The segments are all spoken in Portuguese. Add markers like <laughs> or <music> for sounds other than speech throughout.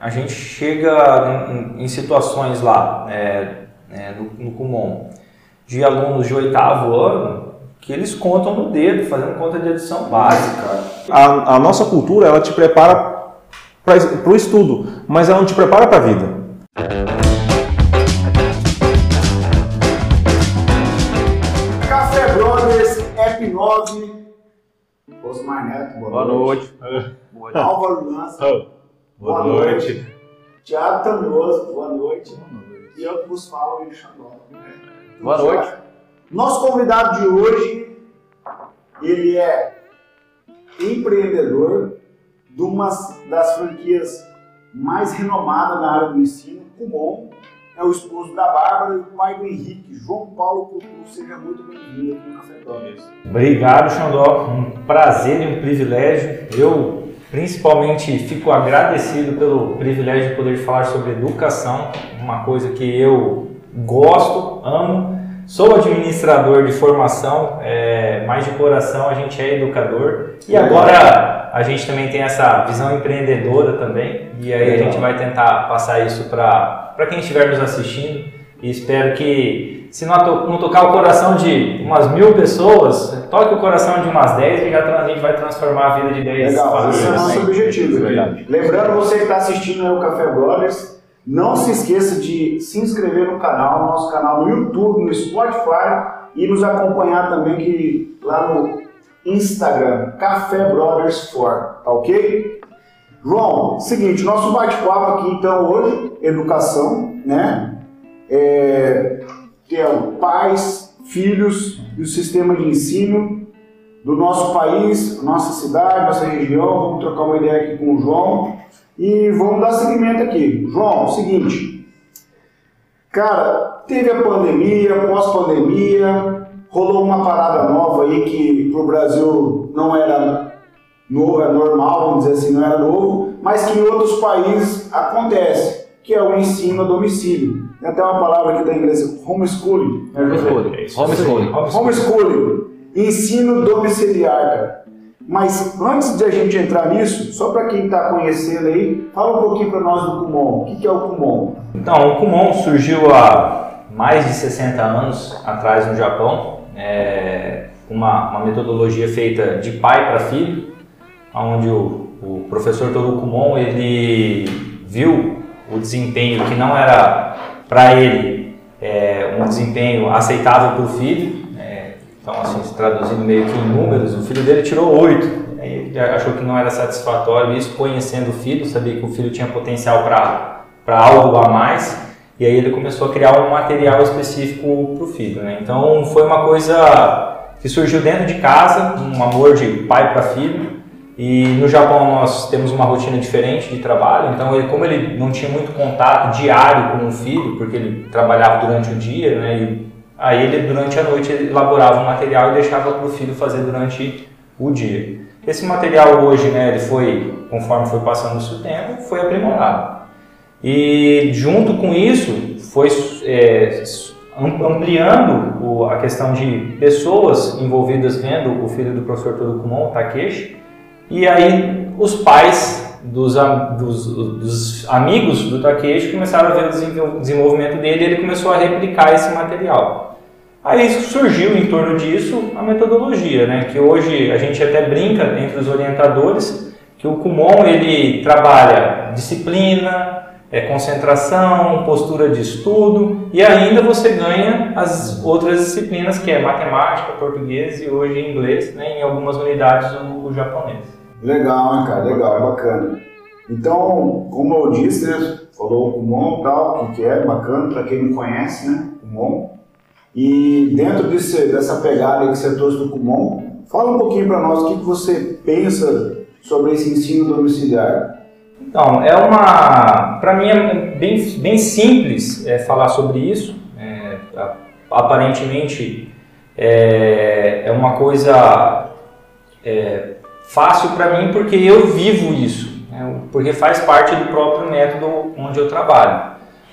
a gente chega em, em situações lá, é, é, no, no Kumon, de alunos de oitavo ano que eles contam no dedo, fazendo conta de adição básica. A, a nossa cultura, ela te prepara para o estudo, mas ela não te prepara para a vida. Café Brothers, App 9. Osmar Neto, boa, Boa noite. noite. Álvaro Lança, Boa noite. Tiago Tandoso, boa noite. E eu que vos falo, Will Xandó. Boa noite. Nosso convidado de hoje, ele é empreendedor de uma das franquias mais renomadas na área do ensino, Kumon. É o esposo da Bárbara e o pai do Henrique, João Paulo Couto. Seja muito bem-vindo aqui no Café. Obrigado, Xandó. Um prazer e um privilégio. Eu, principalmente, fico agradecido pelo privilégio de poder falar sobre educação, uma coisa que eu gosto, amo. Sou administrador de formação, é, mas de coração a gente é educador. E agora a gente também tem essa visão empreendedora também. E aí a gente vai tentar passar isso para quem estiver nos assistindo. E espero que, se não, to- não tocar o coração de umas mil pessoas, toque o coração de umas dez e já a gente vai transformar a vida de dez Legal, esse é o nosso objetivo. Verdade. Lembrando você que está assistindo aí o Café Brothers, não se esqueça de se inscrever no canal, nosso canal no YouTube, no Spotify e nos acompanhar também que lá no Instagram, Café Brothers 4, tá ok? João, seguinte, nosso bate-papo aqui então hoje, educação, né? É, que é o pais, filhos e o sistema de ensino do nosso país, nossa cidade, nossa região. Vamos trocar uma ideia aqui com o João e vamos dar seguimento aqui. João, seguinte, cara, teve a pandemia, pós-pandemia, rolou uma parada nova aí que pro Brasil não era novo, é normal, vamos dizer assim, não era novo, mas que em outros países acontece, que é o ensino a domicílio. Tem até uma palavra aqui da inglês, homeschooling. né, José? Homeschooling. Homeschooling, ensino domiciliar, cara. Mas antes de a gente entrar nisso, só para quem está conhecendo aí, fala um pouquinho para nós do Kumon. O que, que é o Kumon? Então, o Kumon surgiu há mais de 60 anos atrás no Japão, é uma, uma metodologia feita de pai para filho, onde o, o professor Toru Kumon ele viu o desempenho que não era para ele é, um desempenho aceitável para o filho, é, então assim, se traduzindo meio que em números, o filho dele tirou 8, aí ele achou que não era satisfatório isso, conhecendo o filho, sabia que o filho tinha potencial para para algo a mais e aí ele começou a criar um material específico para o filho. Né? Então foi uma coisa que surgiu dentro de casa, um amor de pai para filho. E no Japão nós temos uma rotina diferente de trabalho, então ele, como ele não tinha muito contato diário com o filho, porque ele trabalhava durante o dia, né, e aí ele durante a noite elaborava um material e deixava para o filho fazer durante o dia. Esse material hoje, né, ele foi, conforme foi passando o tempo, foi aprimorado. E junto com isso, foi é, am- ampliando o- a questão de pessoas envolvidas vendo o filho do professor Toru Kumon, Takeshi, e aí os pais dos, dos- dos amigos do Takeshi começaram a ver o desenvol- desenvolvimento dele e ele começou a replicar esse material. Aí surgiu em torno disso a metodologia, né? que hoje a gente até brinca entre os orientadores que o Kumon ele trabalha disciplina, é, concentração, postura de estudo e ainda você ganha as outras disciplinas que é matemática, português e hoje inglês, né? em algumas unidades o, o japonês. Legal, hein, cara? Legal, bacana. Então, como eu disse, né, falou o Kumon tal, o que é, bacana, para quem não conhece, né? Kumon. E dentro desse, dessa pegada que você trouxe do Kumon, fala um pouquinho para nós o que, que você pensa sobre esse ensino domiciliar. Então, é uma. Para mim é bem, bem simples é, falar sobre isso. É, aparentemente é, é uma coisa é, fácil para mim porque eu vivo isso, né, porque faz parte do próprio método onde eu trabalho.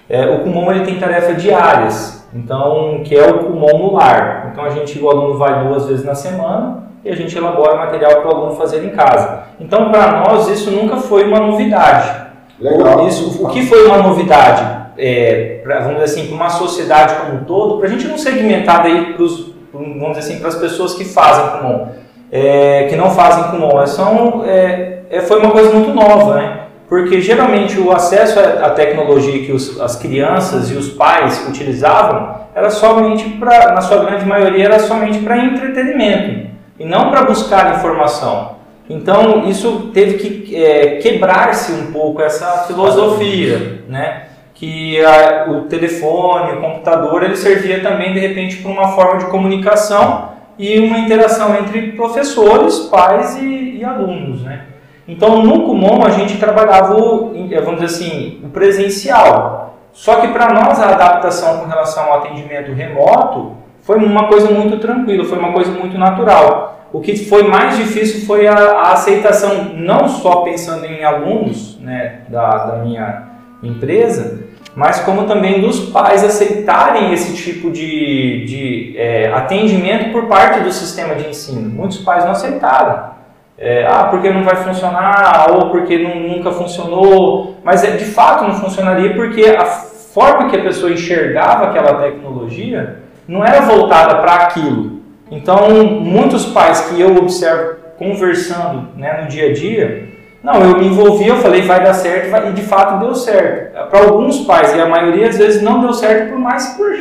É, o Kumon ele tem tarefa diárias, então que é o Kumon no lar. Então a gente o aluno vai duas vezes na semana e a gente elabora material para o aluno fazer em casa. Então para nós isso nunca foi uma novidade. Legal. Isso, o que foi uma novidade, é, pra, vamos dizer assim, para uma sociedade como um todo, para a gente não segmentar daí pros, vamos dizer assim, para as pessoas que fazem Kumon, é, que não fazem Kumon, são, é, é, foi uma coisa muito nova, né? Porque geralmente o acesso à tecnologia que os, as crianças e os pais utilizavam era somente para, na sua grande maioria, era somente para entretenimento e não para buscar informação. Então isso teve que é, quebrar-se um pouco essa filosofia, né? Que a, o telefone, o computador, ele servia também de repente para uma forma de comunicação e uma interação entre professores, pais e, e alunos, né? Então no Kumon a gente trabalhava, o, vamos dizer assim, o presencial. Só que para nós a adaptação com relação ao atendimento remoto foi uma coisa muito tranquila, foi uma coisa muito natural. O que foi mais difícil foi a, a aceitação, não só pensando em alunos né, da, da minha empresa, mas como também dos pais aceitarem esse tipo de, de é, atendimento por parte do sistema de ensino. Muitos pais não aceitaram. É, ah, porque não vai funcionar, ou porque não, nunca funcionou, mas é, de fato não funcionaria porque a forma que a pessoa enxergava aquela tecnologia não era voltada para aquilo. Então, muitos pais que eu observo conversando né, no dia a dia, não, eu me envolvi, eu falei vai dar certo e de fato deu certo. Para alguns pais, e a maioria às vezes não deu certo por mais por,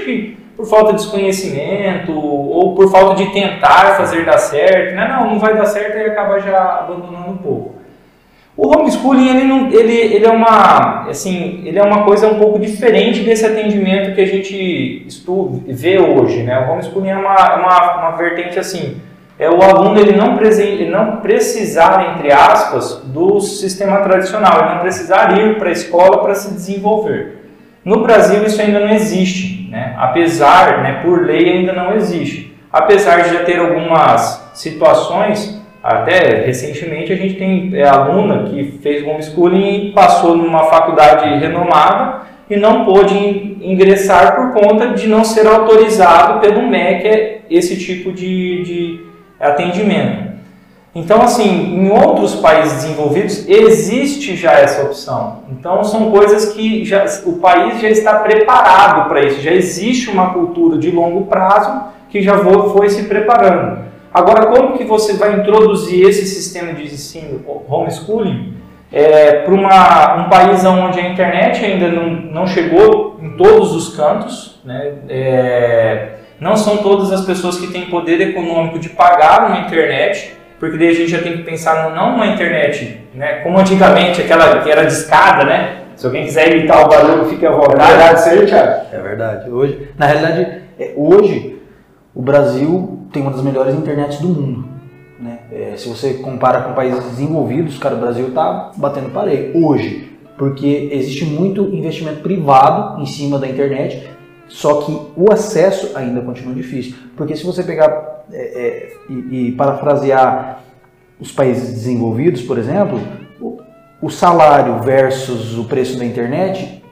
por falta de desconhecimento ou por falta de tentar fazer dar certo. Né? Não, não vai dar certo e acaba já abandonando um pouco. O homeschooling ele, não, ele, ele, é uma, assim, ele é uma coisa um pouco diferente desse atendimento que a gente estuda, vê hoje. Né? O homeschooling é uma, uma, uma vertente assim, é o aluno ele não, ele não precisar, entre aspas, do sistema tradicional, ele não precisar ir para a escola para se desenvolver. No Brasil isso ainda não existe, né? apesar, né, por lei ainda não existe. Apesar de já ter algumas situações até recentemente a gente tem é, aluna que fez homeschooling e passou numa faculdade renomada e não pôde ingressar por conta de não ser autorizado pelo MEC esse tipo de, de atendimento. Então, assim, em outros países desenvolvidos existe já essa opção. Então, são coisas que já, o país já está preparado para isso. Já existe uma cultura de longo prazo que já foi se preparando. Agora, como que você vai introduzir esse sistema de ensino homeschooling é, para um país onde a internet ainda não, não chegou em todos os cantos, né? É, não são todas as pessoas que têm poder econômico de pagar uma internet, porque daí a gente já tem que pensar não numa internet, né? como antigamente, aquela que era discada, né? Se alguém quiser imitar o barulho, fique à vontade. É verdade isso aí, Thiago? É verdade. Hoje, na realidade, é, hoje o Brasil tem uma das melhores internets do mundo. Né? É, se você compara com países desenvolvidos, cara, o Brasil está batendo parede hoje, porque existe muito investimento privado em cima da internet, só que o acesso ainda continua difícil. Porque se você pegar é, é, e, e, parafrasear os países desenvolvidos, por exemplo, o, o salário versus o preço da internet,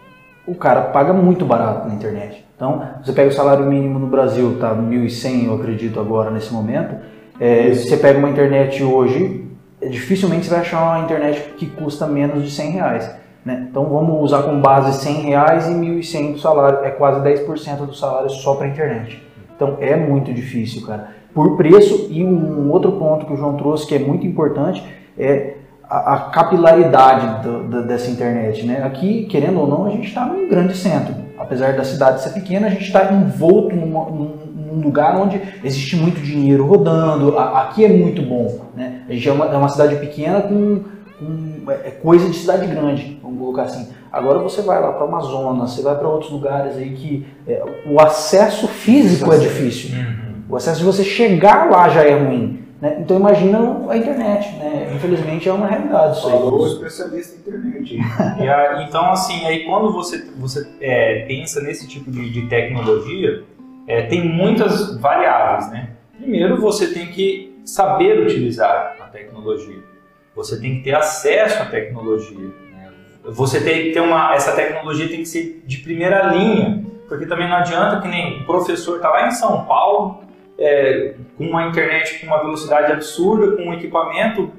o cara paga muito barato na internet. Então, você pega o salário mínimo no Brasil, tá 1.100, eu acredito agora nesse momento. É, você pega uma internet hoje, dificilmente você vai achar uma internet que custa menos de 100 reais. Né? Então vamos usar como base 100 reais e 1.100 do salário, é quase 10% do salário só para internet. Então é muito difícil, cara. Por preço e um outro ponto que o João trouxe que é muito importante é a, a capilaridade do, do, dessa internet. Né? Aqui, querendo ou não, a gente está num grande centro apesar da cidade ser pequena, a gente está envolto numa, num, num, lugar onde existe muito dinheiro rodando. A, aqui é muito bom. Né? A gente é uma, é uma cidade pequena com, com é, é coisa de cidade grande, vamos colocar assim. Agora você vai lá para o Amazonas, você vai para outros lugares aí que é, o acesso físico é difícil. Uhum. O acesso de você chegar lá já é ruim. Né? Então imagina a internet, né? Infelizmente é uma realidade isso aí. Falou especialista em internet. <laughs> a, então assim, aí quando você, você é, pensa nesse tipo de, de tecnologia, é, tem muitas variáveis, né? Primeiro você tem que saber utilizar a tecnologia. Você tem que ter acesso à tecnologia. Né? Você tem que ter uma. Essa tecnologia tem que ser de primeira linha. Porque também não adianta que nem o professor está lá em São Paulo, é, com uma internet com uma velocidade absurda, com um equipamento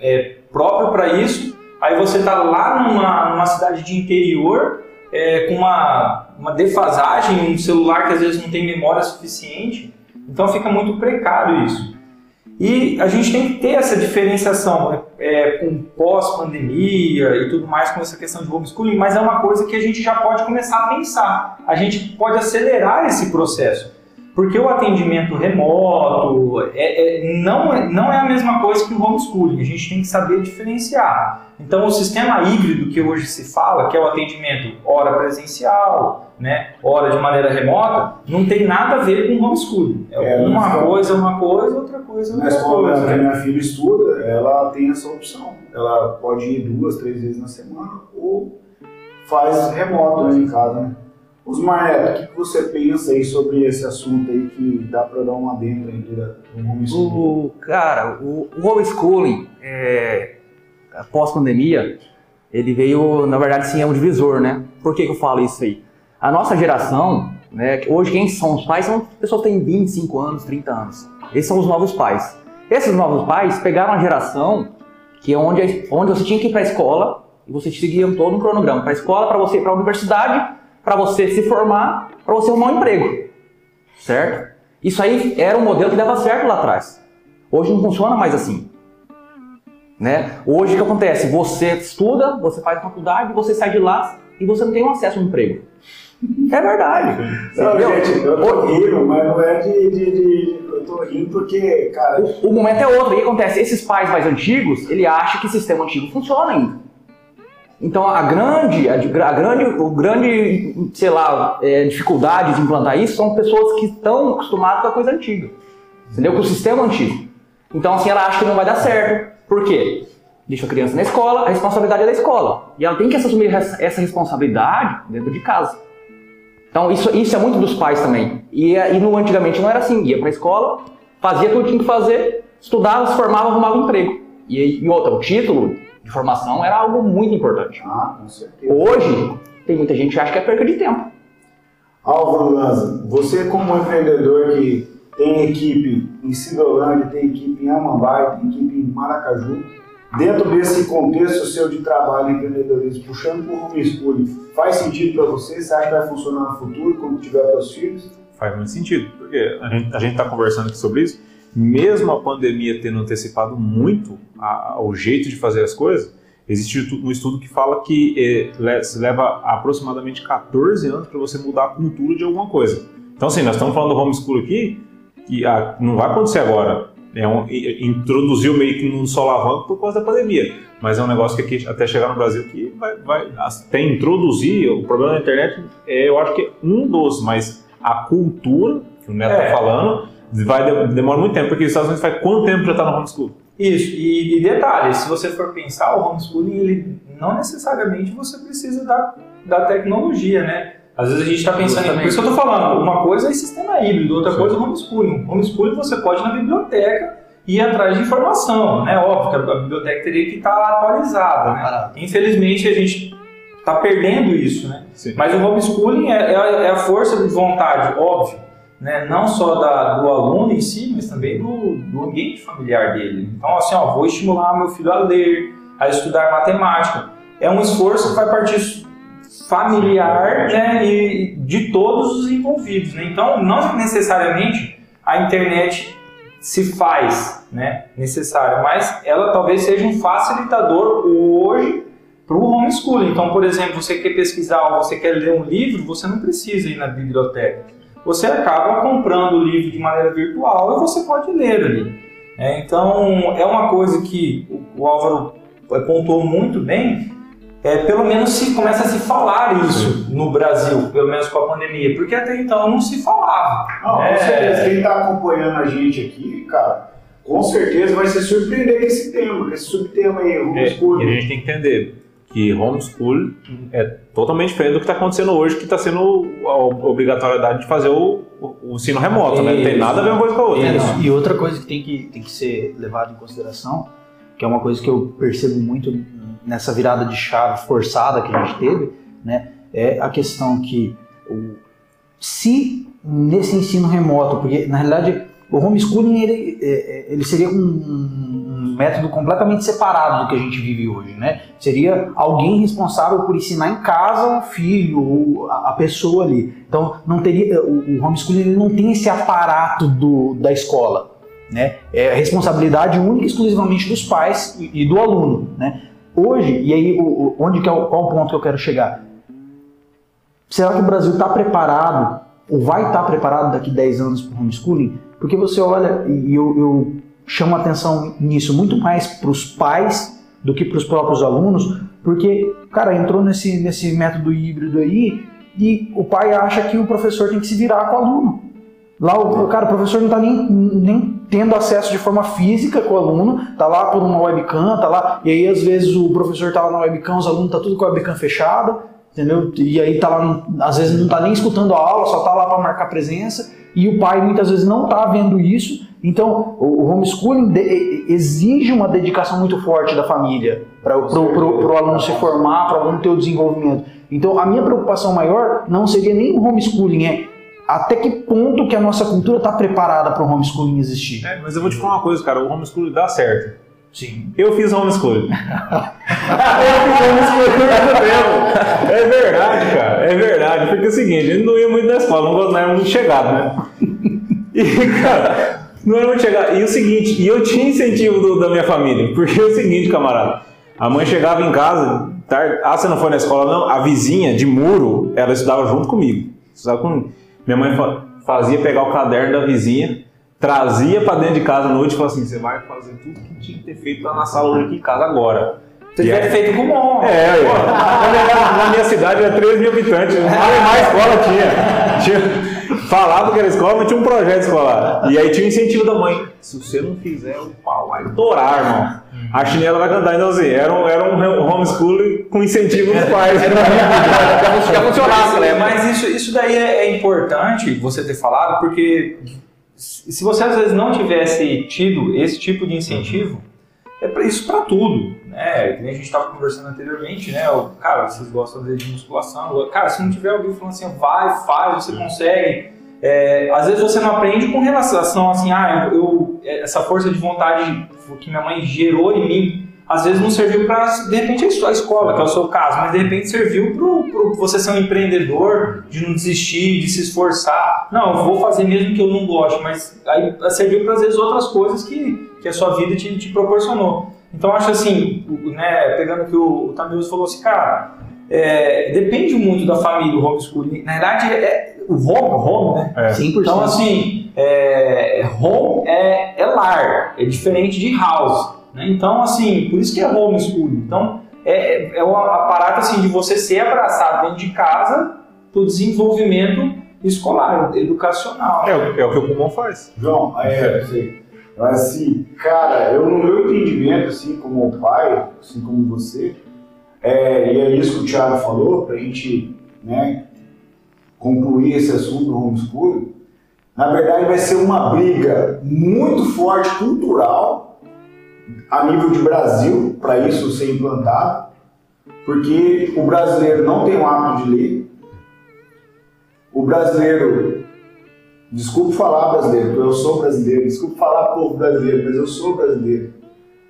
é, próprio para isso, aí você está lá numa, numa cidade de interior, é, com uma, uma defasagem, um celular que às vezes não tem memória suficiente, então fica muito precário isso. E a gente tem que ter essa diferenciação né, é, com pós-pandemia e tudo mais com essa questão de homeschooling, mas é uma coisa que a gente já pode começar a pensar. A gente pode acelerar esse processo. Porque o atendimento remoto é, é, não, é, não é a mesma coisa que o homeschooling, a gente tem que saber diferenciar. Então, o sistema híbrido que hoje se fala, que é o atendimento hora presencial, né, hora de maneira remota, não tem nada a ver com homeschooling. É, É, uma coisa é uma coisa, outra coisa é Na outra escola coisa. que a né? minha filha estuda, ela tem essa opção. Ela pode ir duas, três vezes na semana ou faz remoto né, em casa. Né? Osmar Neto, o que que você pensa aí sobre esse assunto aí que dá para dar uma adendo aí do homeschooling? O, cara, o, o homeschooling, é, após pandemia, ele veio, na verdade, sim, é um divisor, né? Por que, que eu falo isso aí? A nossa geração, né, hoje quem são os pais são pessoas que têm 25 anos, 30 anos. Esses são os novos pais. Esses novos pais pegaram uma geração que é onde, onde você tinha que ir para a escola e você seguia todo um cronograma. Para a escola, para você ir para a universidade, para você se formar, para você arrumar um emprego. Certo? Isso aí era um modelo que dava certo lá atrás. Hoje não funciona mais assim. Né? Hoje o que acontece? Você estuda, você faz faculdade, você sai de lá e você não tem um acesso a um emprego. É verdade. Não, gente, eu tô rindo, mas não é de, de- de- Eu tô rindo porque, cara, O, o momento é outro. E o que acontece? Esses pais mais antigos, ele acha que o sistema antigo funciona ainda. Então a grande, a, a grande, o grande, sei lá, é, dificuldade de implantar isso são pessoas que estão acostumadas com a coisa antiga. Entendeu? Com o sistema antigo. Então assim, ela acha que não vai dar certo. Por quê? Deixa a criança na escola, a responsabilidade é da escola. E ela tem que assumir essa responsabilidade dentro de casa. Então isso, isso é muito dos pais também. E, e no, antigamente não era assim. Ia pra escola, fazia tudo que tinha que fazer, estudava, se formava, arrumava um emprego. E, e outra, o título de formação era algo muito importante. ah, com certeza. Hoje, tem muita gente que acha que é perca de tempo. Álvaro Lanza, você como empreendedor que tem equipe em Cidolândia, tem equipe em Amambai, tem equipe em Maracaju, dentro desse contexto seu de trabalho e empreendedorismo, puxando por homeschooling, faz sentido para você? Você acha que vai funcionar no futuro, quando tiver seus filhos? Faz muito sentido, porque a gente está conversando aqui sobre isso. Mesmo a pandemia tendo antecipado muito a- a- o jeito de fazer as coisas, existe um estudo que fala que eh, leva aproximadamente 14 anos para você mudar a cultura de alguma coisa. Então, assim, nós estamos falando do homeschool aqui, que ah, não vai acontecer agora. É um, introduziu meio que num solavanco por causa da pandemia. Mas é um negócio que aqui, até chegar no Brasil que vai, vai até introduzir. O problema da internet é, eu acho que é um dos, mas a cultura, que o Neto É. tá falando, vai de- demora muito tempo, porque os Estados Unidos faz quanto tempo já está no homeschool? Isso, e, e detalhe, se você for pensar, o homeschooling, ele não necessariamente você precisa da, da tecnologia, né? Às vezes a gente está pensando, em- por isso que eu estou falando, uma coisa é sistema híbrido, outra Sim. coisa é homeschooling. Homeschooling você pode ir na biblioteca e ir atrás de informação, né? Óbvio que a, biblioteca teria que estar atualizada, né? Parado. Infelizmente a gente está perdendo isso, né? Sim. Mas o homeschooling é, é a- é a força de vontade, óbvio, né? não só da- do aluno em si, mas também do, do ambiente familiar dele. Então, assim, ó, vou estimular meu filho a ler, a estudar matemática. É um esforço que vai partir familiar né? e de todos os envolvidos. Né? Então, não necessariamente a internet se faz né, necessária, mas ela talvez seja um facilitador hoje para o homeschooling. Então, por exemplo, você quer pesquisar ou você quer ler um livro, você não precisa ir na biblioteca. Você acaba comprando o livro de maneira virtual e você pode ler ali. É, então, é uma coisa que o, o Álvaro pontuou muito bem. É, pelo menos se começa a se falar isso no Brasil, pelo menos com a pandemia, porque até então não se falava. Não, É. com certeza. Quem está acompanhando a gente aqui, cara, com certeza vai se surpreender com esse tema, com esse subtema aí, É, homeschooling. e a gente tem que entender que homeschool é totalmente diferente do que está acontecendo hoje, que está sendo a obrigatoriedade de fazer o, o- o ensino remoto, né? Não tem nada a ver uma coisa com a outra. É, E outra coisa que tem que, tem que ser levada em consideração, que é uma coisa que eu percebo muito nessa virada de chave forçada que a gente teve, né, é a questão que o, se nesse ensino remoto, porque na realidade o homeschooling ele, é, é, ele seria um, um- método completamente separado do que a gente vive hoje, né? Seria alguém responsável por ensinar em casa o filho ou a pessoa ali. Então, não teria o homeschooling ele não tem esse aparato do, da escola, né? É responsabilidade única e exclusivamente dos pais e, e do aluno, né? Hoje, e aí onde que é o, qual o ponto que eu quero chegar? Será que o Brasil está preparado, ou vai estar preparado daqui 10 anos para o homeschooling? Porque você olha, e eu, eu chamo atenção nisso muito mais para os pais do que para os próprios alunos, porque, cara, entrou nesse, nesse método híbrido aí e o pai acha que o professor tem que se virar com o aluno. Lá, o, cara, o professor não está nem, nem tendo acesso de forma física com o aluno, tá lá por uma webcam, tá lá, e aí às vezes o professor tá lá na webcam, os alunos tá tudo com a webcam fechada, entendeu? E aí tá lá, às vezes não tá nem escutando a aula, só tá lá para marcar presença, e o pai muitas vezes não tá vendo isso. Então, o homeschooling exige uma dedicação muito forte da família para o aluno se formar, para o aluno ter o desenvolvimento. Então, a minha preocupação maior não seria nem o homeschooling, é até que ponto que a nossa cultura está preparada para o homeschooling existir. É, mas eu vou te falar uma coisa, cara, o homeschooling dá certo. Sim. Eu fiz homeschooling. <laughs> eu fiz homeschooling tempo. É verdade, cara. É verdade. Porque é o seguinte, ele não ia muito na escola, não não era muito chegado, né? E, cara, não era muito chegado. E o seguinte, e eu tinha incentivo do- da minha família. Porque é o seguinte, camarada. A mãe chegava em casa, tarde, ah, você não foi na escola, não? A vizinha de muro, ela estudava junto comigo. Estudava comigo. Minha mãe fa- fazia pegar o caderno da vizinha, trazia pra dentro de casa à noite e falava assim: você vai fazer tudo que tinha que ter feito lá na sala hoje aqui em casa agora. Você E tiver aí- feito com bom. É, eu- <laughs> na, minha, na minha cidade era 3 mil habitantes, mais escola tinha. tinha. Falava que era escola, mas tinha um projeto escolar. E aí tinha o incentivo da mãe. Se você não fizer, o pau vai torar, irmão. A chinela vai cantar. Então, assim, era um, era um homeschooling com incentivo dos pais. Já <laughs> funcionava, né? Mas isso, isso daí é, é importante você ter falado, porque se você às vezes não tivesse tido esse tipo de incentivo, é pra isso para tudo, né? Que nem a gente estava conversando anteriormente, né? O, cara, vocês gostam de musculação, cara, se não tiver alguém falando assim, vai, faz, você consegue. É, às vezes você não aprende com relação assim, ah, eu, eu- essa força de vontade que minha mãe gerou em mim, às vezes não serviu para, de repente, a es- a escola, que é o seu caso, mas de repente serviu para você ser um empreendedor, de não desistir, de se esforçar. Não, eu vou fazer mesmo que eu não goste, mas aí serviu para, às vezes, outras coisas que, que a sua vida te, te proporcionou. Então, acho assim, né, pegando o que o, o falou assim, cara, é, depende muito da família, o homeschooling. Na verdade, é, o home, home, né? É. 100%. Então, assim, é, home é, é lar, é diferente de house. Né? Então, assim, por isso que é homeschooling. Então, é, é uma a parada assim, de você ser abraçado dentro de casa para o desenvolvimento escolar, educacional. É, o- é o que o pulmão faz. João, é. Mas assim, cara, eu no meu entendimento, assim como o pai, assim como você, é, e é isso que o Thiago falou, pra gente né, concluir esse assunto do homeschooling, na verdade vai ser uma briga muito forte cultural a nível de Brasil, para isso ser implantado, porque o brasileiro não tem o hábito de ler, o brasileiro Desculpe falar brasileiro, eu sou brasileiro. Desculpe falar povo brasileiro, mas eu sou brasileiro.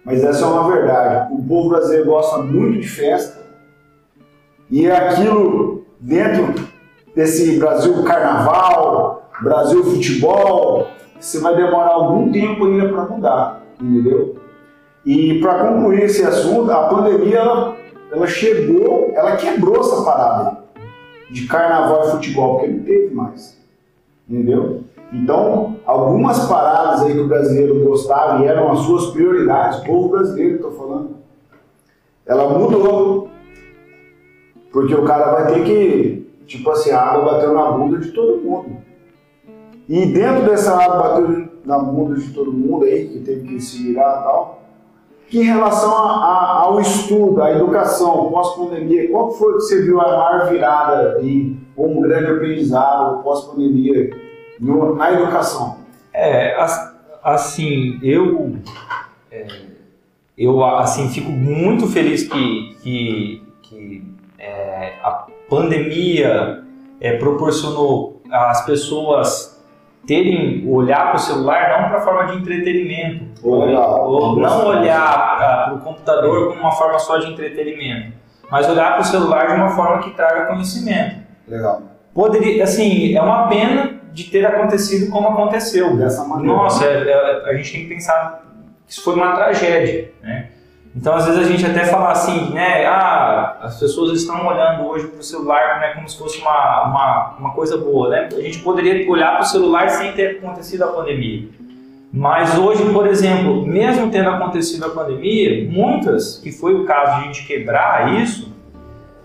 Mas essa é uma verdade. O povo brasileiro gosta muito de festa. E é aquilo dentro desse Brasil carnaval, Brasil futebol, você vai demorar algum tempo ainda para mudar, entendeu? E para concluir esse assunto, a pandemia ela, ela chegou, ela quebrou essa parada de carnaval e futebol, porque não teve mais. Entendeu? Então, algumas paradas aí que o brasileiro gostava e eram as suas prioridades, o povo brasileiro, estou falando, ela mudou. Porque o cara vai ter que, tipo assim, a água bateu na bunda de todo mundo. E dentro dessa água bateu na bunda de todo mundo aí, que teve que se virar e tal, que em relação a- a- ao estudo, à educação, pós-pandemia, qual foi que você viu a maior virada ou um grande aprendizado pós-pandemia na educação? É, as- assim, eu, é, eu assim, fico muito feliz que, que, que é, a pandemia é, proporcionou às pessoas terem olhar para o celular não para forma de entretenimento, legal. ou não olhar para o computador como uma forma só de entretenimento, mas olhar para o celular de uma forma que traga conhecimento. Legal. Poderia, assim, é uma pena de ter acontecido como aconteceu. Dessa maneira. Nossa, é- é- a gente tem que pensar que isso foi uma tragédia, né? Então, às vezes a gente até fala assim, né? Ah, as pessoas estão olhando hoje para o celular né, como se fosse uma, uma, uma coisa boa, né? A gente poderia olhar para o celular sem ter acontecido a pandemia. Mas hoje, por exemplo, mesmo tendo acontecido a pandemia, muitas, que foi o caso de a gente quebrar isso,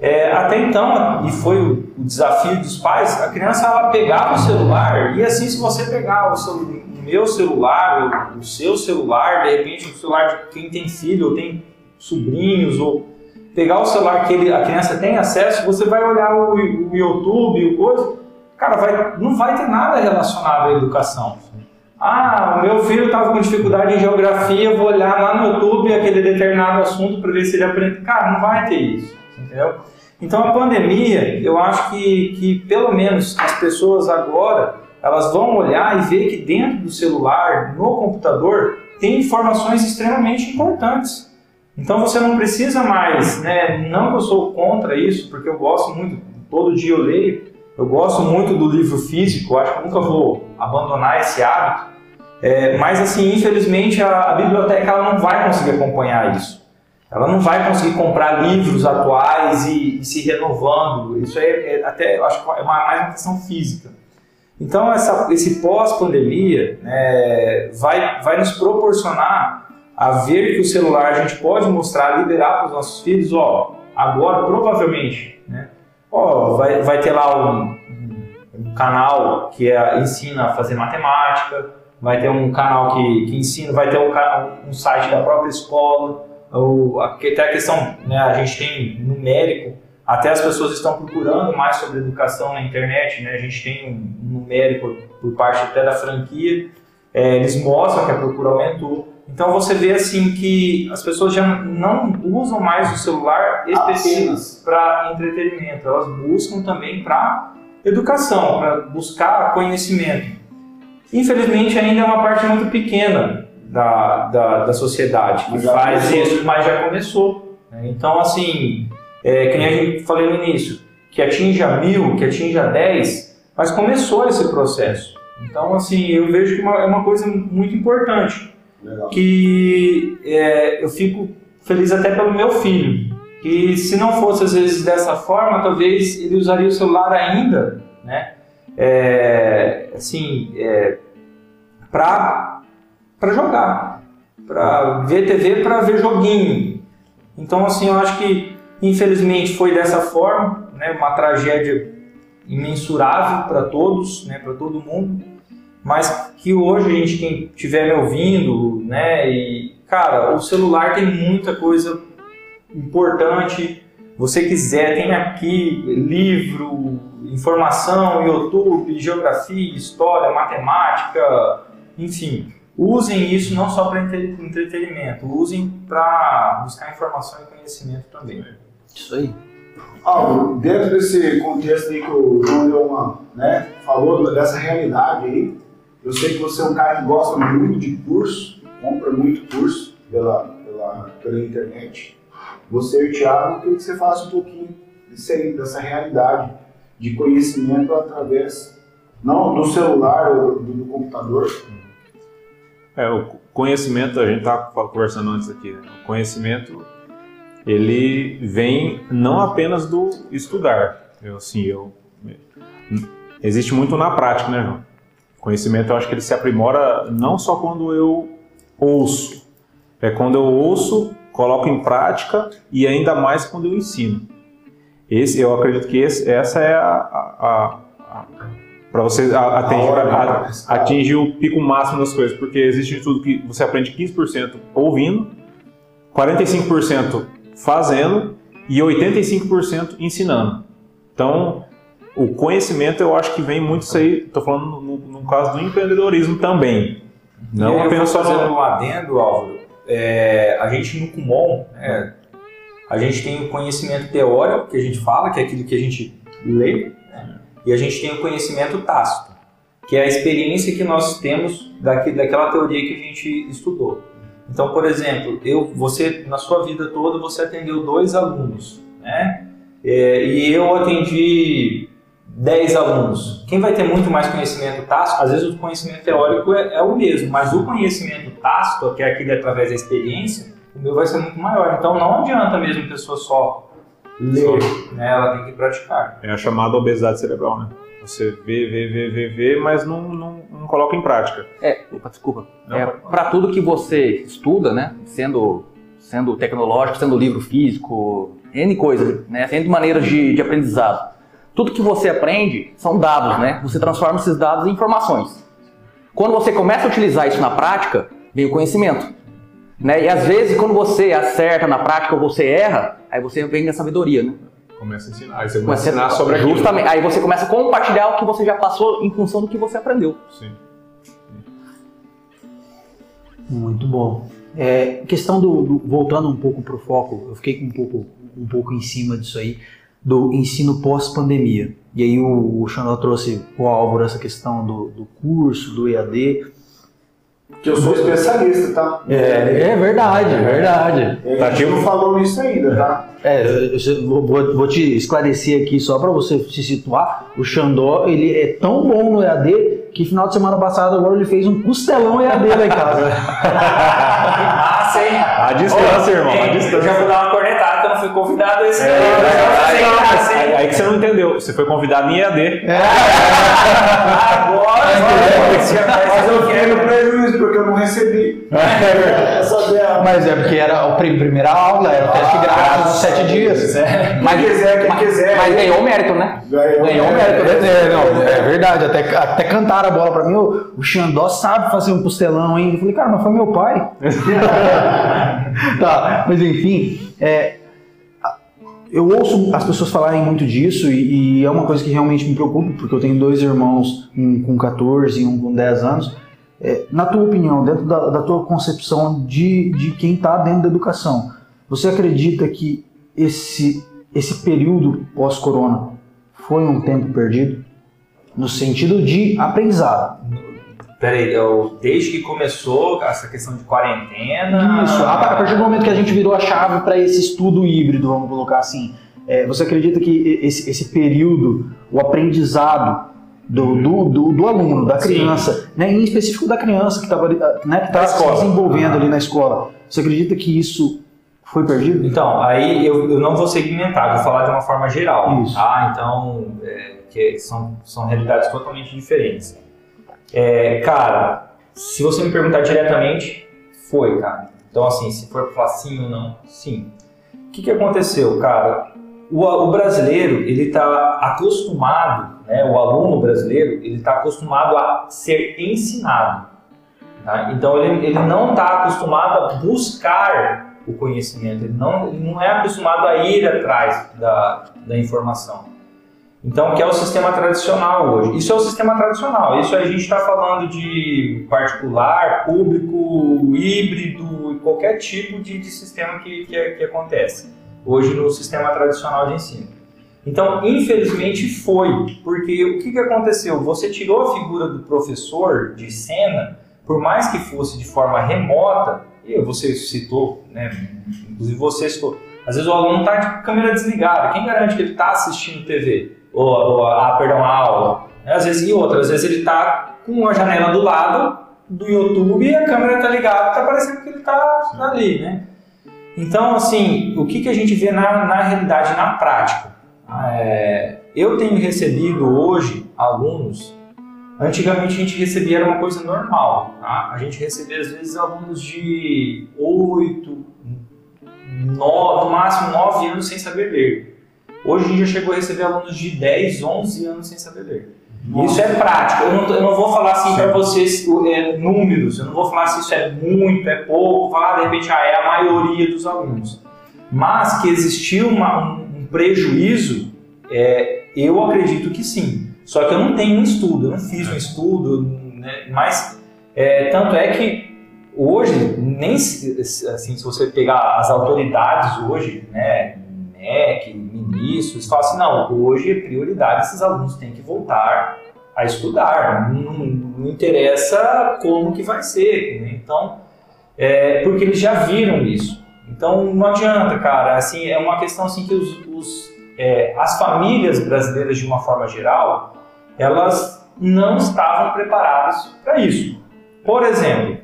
é, até então, e foi o, o desafio dos pais, a criança ela pegava o celular, e assim, se você pegar o, o meu celular, o, seu celular, de repente o celular de quem tem filho ou tem sobrinhos, ou pegar o celular que ele- a criança tem acesso, você vai olhar o, o YouTube, o coisa, cara, vai, não vai ter nada relacionado à educação. Ah, o meu filho estava com dificuldade em geografia, vou olhar lá no YouTube aquele determinado assunto para ver se ele aprende. Cara, não vai ter isso, entendeu? Então a pandemia, eu acho que, que pelo menos as pessoas agora, elas vão olhar e ver que dentro do celular, no computador, tem informações extremamente importantes. Então você não precisa mais, né? Não que eu sou contra isso, porque eu gosto muito, todo dia eu leio, eu gosto muito do livro físico, acho que nunca vou abandonar esse hábito. É, mas assim, infelizmente a, a biblioteca ela não vai conseguir acompanhar isso. Ela não vai conseguir comprar livros atuais e, e se renovando. Isso é, é até acho que é uma, mais uma questão física. Então essa, esse pós-pandemia né, vai, vai nos proporcionar a ver que o celular a gente pode mostrar, liberar para os nossos filhos, ó, agora provavelmente, né, ó, vai, vai ter lá um, um canal que é, ensina a fazer matemática, vai ter um canal que, que ensina, vai ter um, um site da própria escola, ou, até a questão, né, a gente tem numérico, até as pessoas estão procurando mais sobre educação na internet, né, a gente tem um numérico por parte até da franquia, é, eles mostram que a procura aumentou. Então você vê assim que as pessoas já não usam mais o celular Apenas. para entretenimento, elas buscam também para educação, para buscar conhecimento. Infelizmente ainda é uma parte muito pequena da, da, da sociedade que faz começou. isso, mas já começou. né? Então assim, é, que nem a gente falei no início, que atinja mil, que atinja 10, mas começou esse processo. Então assim, eu vejo que uma- é uma coisa muito importante Legal. que é, eu fico feliz até pelo meu filho, que se não fosse às vezes dessa forma, talvez ele usaria o celular ainda, né? É, assim, é, para para jogar, para ver TV, para ver joguinho. Então assim, eu acho que infelizmente foi dessa forma, né? Uma tragédia imensurável para todos, né? Para todo mundo mas que hoje a gente quem estiver me ouvindo, né, e cara, o celular tem muita coisa importante. Você quiser, tem aqui livro, informação, YouTube, geografia, história, matemática, enfim. Usem isso não só para entretenimento, usem para buscar informação e conhecimento também. Isso aí. Álvaro, dentro desse contexto aí que o João uma, né, falou dessa realidade aí, eu sei que você é um cara que gosta muito de curso, compra muito curso pela, pela, pela internet. Você e o Thiago, eu queria que você falasse um pouquinho disso aí, dessa realidade de conhecimento através, não do celular ou do, do computador. É, o conhecimento, a gente estava conversando antes aqui, né? o conhecimento ele vem não apenas do estudar. Eu, assim, eu, existe muito na prática, né, João? Conhecimento, eu acho que ele se aprimora não só quando eu ouço, é quando eu ouço, coloco em prática e ainda mais quando eu ensino. Esse, eu acredito que esse, essa é a, a, a, para você atingir, a- atingir o pico máximo das coisas, porque existe estudo que você aprende 15% ouvindo, 45% fazendo e 85% ensinando. Então, o conhecimento eu acho que vem muito isso aí, estou falando no, no caso do empreendedorismo também. Não eu apenas só no- um adendo, Álvaro. É, a gente no Kumon, né, a gente tem o conhecimento teórico, que a gente fala, que é aquilo que a gente lê, né, e a gente tem o conhecimento tácito, que é a experiência que nós temos daqui, daquela teoria que a gente estudou. Então, por exemplo, eu, você na sua vida toda você atendeu dois alunos, né? É, e eu atendi 10 alunos. Quem vai ter muito mais conhecimento tácito, às vezes o conhecimento teórico é, é o mesmo, mas o conhecimento tácito, que é aquele através da experiência, o meu vai ser muito maior. Então não adianta mesmo a pessoa só ler, né? ela tem que praticar. É a chamada obesidade cerebral, né? Você vê, vê, vê, vê, vê, mas não, não, não coloca em prática. É, opa, desculpa. É, para tudo que você estuda, né, sendo, sendo tecnológico, sendo livro físico, N coisas, né, sendo maneiras de, de aprendizado. Tudo que você aprende são dados, né? Você transforma esses dados em informações. Quando você começa a utilizar isso na prática, vem o conhecimento. Né? E às vezes, quando você acerta na prática ou você erra, aí você vem na sabedoria, né? Começa a ensinar. Aí você começa a Começa ensinar sobre aquilo. Justamente. Aí você começa a compartilhar o que você já passou em função do que você aprendeu. Sim. Muito bom. É, questão do, do- voltando um pouco para o foco, eu fiquei com um pouco, um pouco em cima disso aí do ensino pós-pandemia. E aí o, o Xandó trouxe o Álvaro essa questão do, do curso, do EAD. Que eu sou especialista, tá? É, é verdade, é verdade. É, Tá a gente aqui. não falou nisso ainda, tá? É, eu- eu vou, vou- vou te esclarecer aqui só para você se situar. O Xandó, ele é tão bom no EAD que final de semana passado agora ele fez um costelão EAD lá em casa. <laughs> Massa, hein? A distância, irmão, a Hein, distância. já vou dar uma não fui convidado a esse É, daí. Eu já aí, sei, massa, hein? aí- aí que você não entendeu. Você foi convidado em EAD. <laughs> Agora, você já Mas eu o fiquei no prejuízo porque eu não recebi. Essa dela. Mas é porque era a prim- primeira aula, era o teste grátis nos sete dias. Quem quiser, quem quiser. Mas ganhou o mérito, né? Ganhou, Ganhou o é, mérito? É, não, é verdade, até, até cantaram a bola pra mim, o, o Xandó sabe fazer um costelão, hein? Eu falei, cara, mas foi meu pai. <laughs> <laughs> tá, mas enfim, é, eu ouço as pessoas falarem muito disso e, e é uma coisa que realmente me preocupa, porque eu tenho dois irmãos, um com 14 e um com 10 anos. É, na tua opinião, dentro da, da tua concepção de, de quem está dentro da educação, você acredita que esse, esse período pós-corona foi um tempo perdido? No sentido de aprendizado. Peraí, eu, desde que começou essa questão de quarentena. Isso, a partir do momento que a gente virou a chave para esse estudo híbrido, vamos colocar assim, é, você acredita que esse, esse período, o aprendizado do, do, do, do aluno, da Sim. criança, né, em específico da criança que estava né, que tá se desenvolvendo Ah. ali na escola, você acredita que isso foi perdido? Então, aí eu, eu não vou segmentar, vou falar de uma forma geral. Isso. Tá? Então, é, que são, são realidades totalmente diferentes. É, cara, se você me perguntar diretamente, foi, cara. Então, assim, se for falar sim ou não, sim. O que, que aconteceu, cara? O, o brasileiro, ele está acostumado, né, o aluno brasileiro, ele está acostumado a ser ensinado. tá? Então, ele, ele não está acostumado a buscar o conhecimento, ele não, ele não é acostumado a ir atrás da, da informação. Então, que é o sistema tradicional hoje. Isso é o sistema tradicional. Isso a gente está falando de particular, público, híbrido, qualquer tipo de, de sistema que, que, que acontece hoje no sistema tradicional de ensino. Então, infelizmente foi, porque o que, que aconteceu? Você tirou a figura do professor de cena, por mais que fosse de forma remota, e você citou, né? Inclusive você citou. Às vezes o aluno está de câmera desligada. Quem garante que ele está assistindo TV? Ou, ou a, perdão, a aula? Às vezes, e outra, às vezes ele está com a janela do lado do YouTube e a câmera está ligada, está parecendo que ele está ali, né? Então, assim, o que, que a gente vê na, na realidade, na prática? É, eu tenho recebido hoje alunos. Antigamente a gente recebia era uma coisa normal. Tá? A gente recebia às vezes alunos de 8, 9, no máximo 9 anos sem saber ler. Hoje a gente já chegou a receber alunos de 10, 11 anos sem saber ler. Isso é prático. Eu não, eu não vou falar assim para vocês é, números, eu não vou falar se isso é muito, é pouco, falar de repente ah, é a maioria dos alunos. Mas que existiu uma- um, um prejuízo, é, eu acredito que sim. Só que eu não tenho um estudo, eu não fiz um estudo, né, mas é, tanto é que hoje, nem assim, se você pegar as autoridades hoje, né, MEC, ministros, falam assim, não, hoje é prioridade, esses alunos têm que voltar a estudar, não, não interessa como que vai ser, né? então, é, porque eles já viram isso. Então não adianta, cara, assim, é uma questão assim que os, os é, as famílias brasileiras de uma forma geral, elas não estavam preparadas para isso. Por exemplo,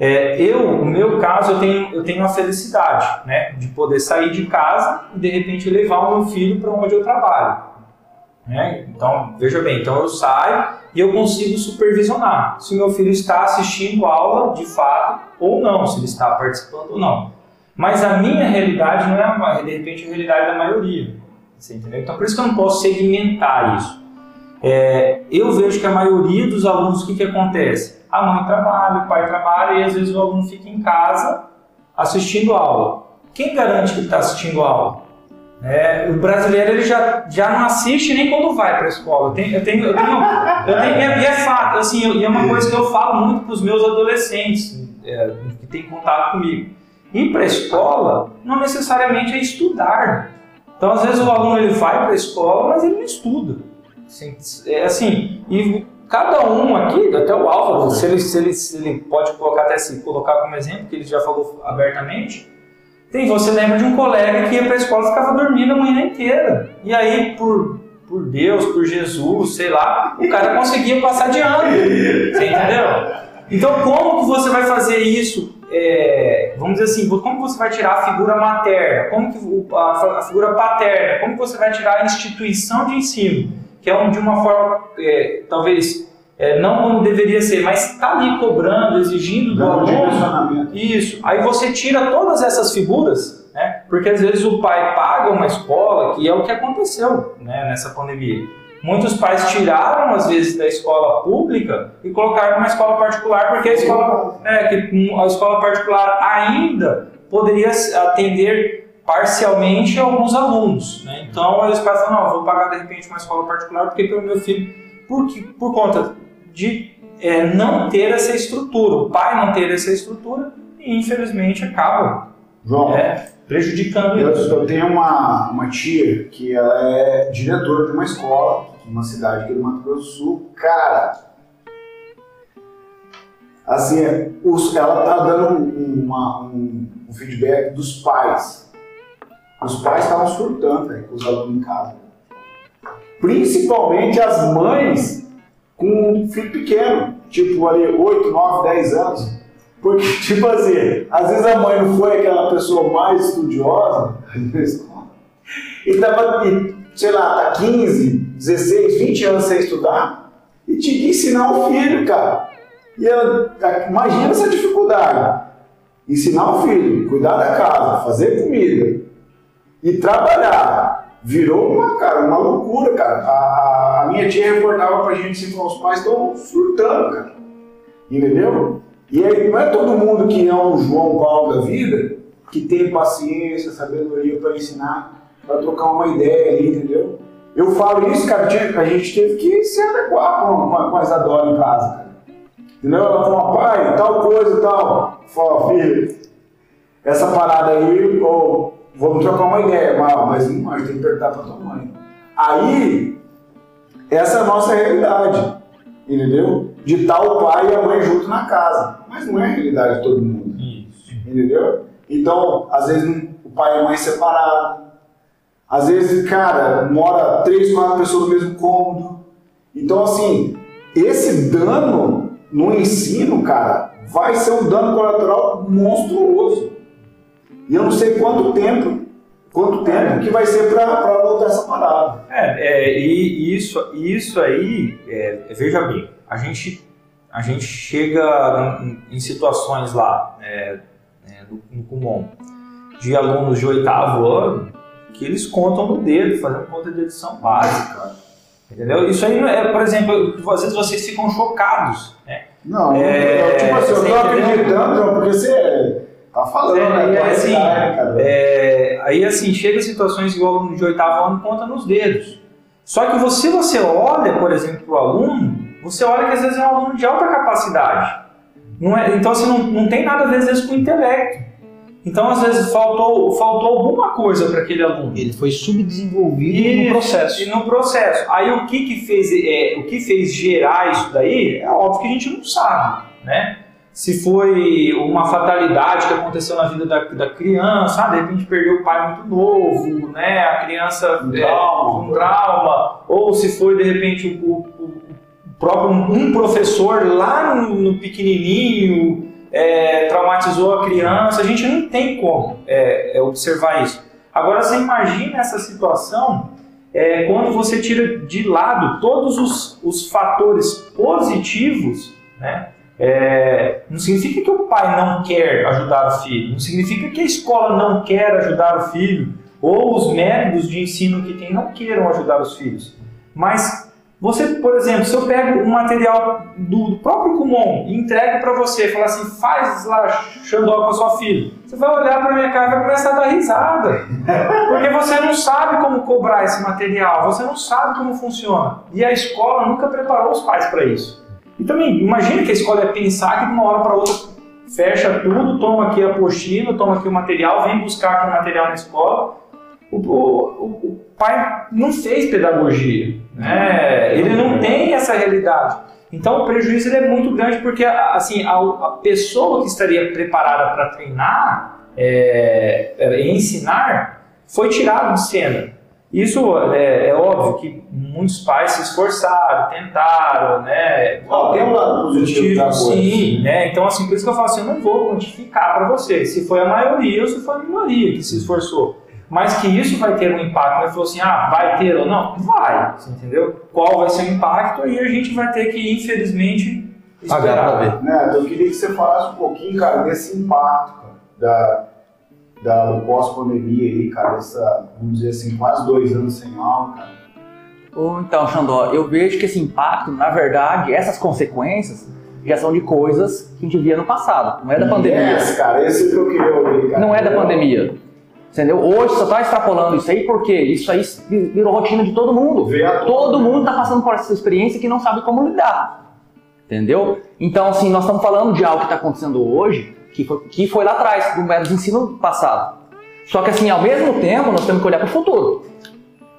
é, eu, no meu caso, eu tenho, eu tenho a felicidade né, de poder sair de casa e de repente levar o meu filho para onde eu trabalho. Né? Então, veja bem, então eu saio e eu consigo supervisionar se meu filho está assistindo aula de fato ou não, se ele está participando ou não. Mas a minha realidade não é, de repente, a realidade da maioria. Você entendeu? Então, por isso que eu não posso segmentar isso. É, eu vejo que a maioria dos alunos, o que, que acontece? A mãe trabalha, o pai trabalha e às vezes o aluno fica em casa assistindo aula. Quem garante que está assistindo aula? É, o brasileiro ele já, já não assiste nem quando vai para a escola. Eu tenho, eu tenho, eu tenho, eu tenho, e é fato, assim, e é uma coisa que eu falo muito para os meus adolescentes é, que têm contato comigo. Ir para a escola não necessariamente é estudar. Então, às vezes o aluno ele vai para a escola, mas ele não estuda. Assim, é assim, e cada um aqui, até o Álvaro, se ele, se ele, se ele pode colocar até se colocar como exemplo, que ele já falou abertamente, tem, você lembra de um colega que ia para a escola e ficava dormindo a manhã inteira. E aí, por, por Deus, por Jesus, sei lá, o cara conseguia passar de ano. Você entendeu? Então, como que você vai fazer isso? É, vamos dizer assim, como você vai tirar a figura materna? Como que a, a figura paterna? Como que você vai tirar a instituição de ensino? Que é um, de uma forma, é, talvez, é, não como deveria ser, mas está ali cobrando, exigindo do aluno. Isso. Aí você tira todas essas figuras, né? Porque às vezes o pai paga uma escola, que é o que aconteceu né, nessa pandemia. Muitos pais tiraram, às vezes, da escola pública e colocaram numa escola particular, porque a escola, né, a escola particular ainda poderia atender parcialmente alguns alunos. Né? Então, eles pensam, não, vou pagar de repente uma escola particular porque pelo meu filho, por, por conta de é, não ter essa estrutura, o pai não ter essa estrutura, e infelizmente acaba João, é, prejudicando eu, isso. eu tenho uma, uma tia que ela é diretora de uma escola, uma cidade aqui do Mato Grosso do Sul. Cara, assim, os, ela tá dando um, uma, um, um feedback dos pais. Os pais estavam surtando com os alunos em casa. Principalmente as mães com um filho pequeno, tipo ali 8, 9, 10 anos. Porque, <laughs> tipo assim, às vezes a mãe não foi aquela pessoa mais estudiosa <laughs> na escola e tava, sei lá, tá 15, 16, 20 anos sem estudar e tinha que ensinar o filho, cara. E ela, imagina essa dificuldade. Ensinar o filho, cuidar da casa, fazer comida e trabalhar. Virou uma, cara, uma loucura, cara. A, a minha tia reportava pra gente assim, os pais estão surtando, cara. Entendeu? E aí não é todo mundo que é um João Paulo da vida que tem paciência, sabedoria para ensinar, para trocar uma ideia ali, entendeu? Eu falo isso, cara, a gente teve que se adequar com, com, com em casa, cara. Entendeu? Ela falou, pai, tal coisa e tal. Fala, filho, essa parada aí, ou vamos trocar uma ideia, mas gente tem que perguntar para tua mãe. Aí, essa é a nossa realidade, entendeu? De estar o pai e a mãe juntos na casa. Mas não é a realidade de todo mundo. Isso. Entendeu? Então, às vezes o pai e a mãe separados. Às vezes, cara, mora três, quatro pessoas no mesmo cômodo. Então, assim, esse dano no ensino, cara, vai ser um dano colateral monstruoso. E eu não sei quanto tempo, quanto tempo que vai ser para voltar essa parada. É, é, e isso, isso aí, é, veja bem, a gente, a gente chega em, em situações lá, é, é, no, no Kumon, de alunos de oitavo ano, que eles contam no dedo, fazendo conta de edição básica. Entendeu? Isso aí, é, por exemplo, às vezes vocês ficam chocados. Né? Não, É, tipo assim, eu entendeu? acreditando, porque você tá falando, É, né? e Tua assim, é, aí assim, chega situações que o aluno de oitavo ano conta nos dedos. Só que você, você olha, por exemplo, para o aluno, você olha que às vezes é um aluno de alta capacidade. Não é, então assim, não, não tem nada a ver às vezes com o intelecto. Então, às vezes, faltou, faltou alguma coisa para aquele aluno. Ele foi subdesenvolvido Isso, no processo. E no processo. Aí o que que fez, é, o que fez gerar isso daí, é óbvio que a gente não sabe, né? Se foi uma fatalidade que aconteceu na vida da, da criança, ah, de repente perdeu o pai muito novo, né? A criança Um é, trauma. um trauma, ou se foi de repente o, o- o próprio um professor lá no, no pequenininho é, traumatizou a criança, a gente não tem como é, é, observar isso. Agora você imagina essa situação é, quando você tira de lado todos os, os fatores positivos, né? É, não significa que o pai não quer ajudar o filho, não significa que a escola não quer ajudar o filho, ou os métodos de ensino que tem não queiram ajudar os filhos. Mas você, por exemplo, se eu pego um material do, do próprio Kumon e entrego para você, falar assim, faz lá xandó com a sua filha, você vai olhar para minha cara e vai começar a dar risada. Porque você não sabe como cobrar esse material, você não sabe como funciona. E a escola nunca preparou os pais para isso. E também, imagina que a escola é pensar que de uma hora para outra fecha tudo, toma aqui a apostila, toma aqui o material, vem buscar aqui o material na escola. O, o- o- pai não fez pedagogia, né? ele não tem essa realidade. Então o prejuízo ele é muito grande porque assim, a, a pessoa que estaria preparada para treinar é, é, ensinar foi tirado de cena. Isso é, é óbvio que muitos pais se esforçaram, tentaram, né? Ó, tem um lado positivo da coisa. Sim, né? Então, assim, por isso que eu falo assim, eu não vou quantificar para você se foi a maioria ou se foi a minoria que se esforçou. Mas que isso vai ter um impacto, né? Falou assim, ah, vai ter ou não? Vai, você entendeu? Qual vai ser o impacto? Aí a gente vai ter que, infelizmente, pra ver. Neto, eu queria que você falasse um pouquinho, cara, desse impacto, cara, da, da, do pós-pandemia aí, cara, essa, vamos dizer assim, quase dois anos sem aula, cara. Então, Xandó, eu vejo que esse impacto, na verdade, essas consequências já são de coisas que a gente via no passado, não é da pandemia. Yes, cara, esse que eu queria ouvir, cara. Não é da pandemia. Entendeu? Hoje só está extrapolando isso aí porque isso aí virou rotina de todo mundo. Todo mundo está passando por essa experiência que não sabe como lidar. Entendeu? Então, assim, nós estamos falando de algo que está acontecendo hoje, que foi, que foi lá atrás, do ensino passado. Só que, assim, ao mesmo tempo, nós temos que olhar para o futuro.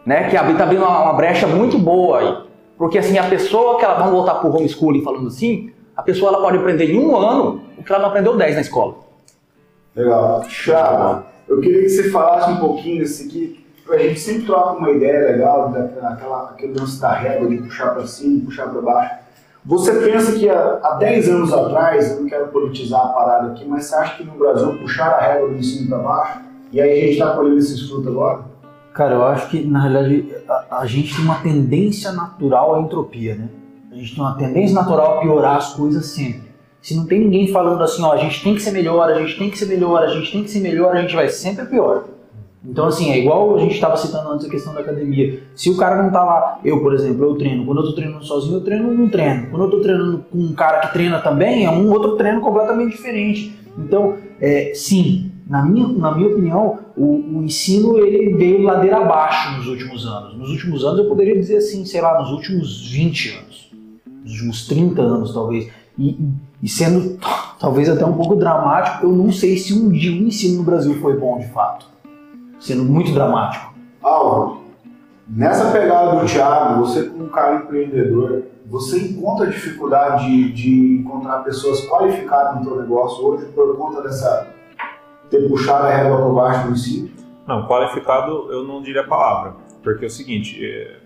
Né? Que está abrindo uma, uma brecha muito boa aí. Porque, assim, a pessoa que ela, vamos voltar para o homeschooling falando assim, a pessoa ela pode aprender em um ano o que ela não aprendeu 10 na escola. Legal. Thiago, eu queria que você falasse um pouquinho desse aqui. A gente sempre troca uma ideia legal daquela, aquele lance da régua, de puxar para cima, puxar para baixo. Você pensa que há, há 10 anos atrás, eu não quero politizar a parada aqui, mas você acha que no Brasil puxaram a régua do ensino para baixo? E aí a gente está colhendo esses frutos agora? Cara, eu acho que, na realidade, a, a gente tem uma tendência natural à entropia, né? A gente tem uma tendência natural a piorar as coisas sempre. Se não tem ninguém falando assim, ó, a gente tem que ser melhor, a gente tem que ser melhor, a gente tem que ser melhor, a gente vai sempre pior. Então, assim, é igual a gente estava citando antes a questão da academia. Se o cara não tá lá, eu, por exemplo, eu treino. Quando eu tô treinando sozinho, eu treino um treino. Quando eu tô treinando com um cara que treina também, é um outro treino completamente diferente. Então, é, sim, na minha, na minha opinião, o, o ensino ele veio ladeira abaixo nos últimos anos. Nos últimos anos, eu poderia dizer assim, sei lá, nos últimos 20 anos. Nos últimos 30 anos, talvez. E, e sendo <laughs> talvez até um pouco dramático, eu não sei se um dia o ensino no Brasil foi bom de fato. Sendo muito dramático. Álvaro, nessa pegada do Thiago, você como um cara empreendedor, você encontra dificuldade de, de encontrar pessoas qualificadas no teu negócio hoje por conta dessa ter puxado a régua para baixo do ensino? Não, qualificado eu não diria a palavra, porque é o seguinte, é,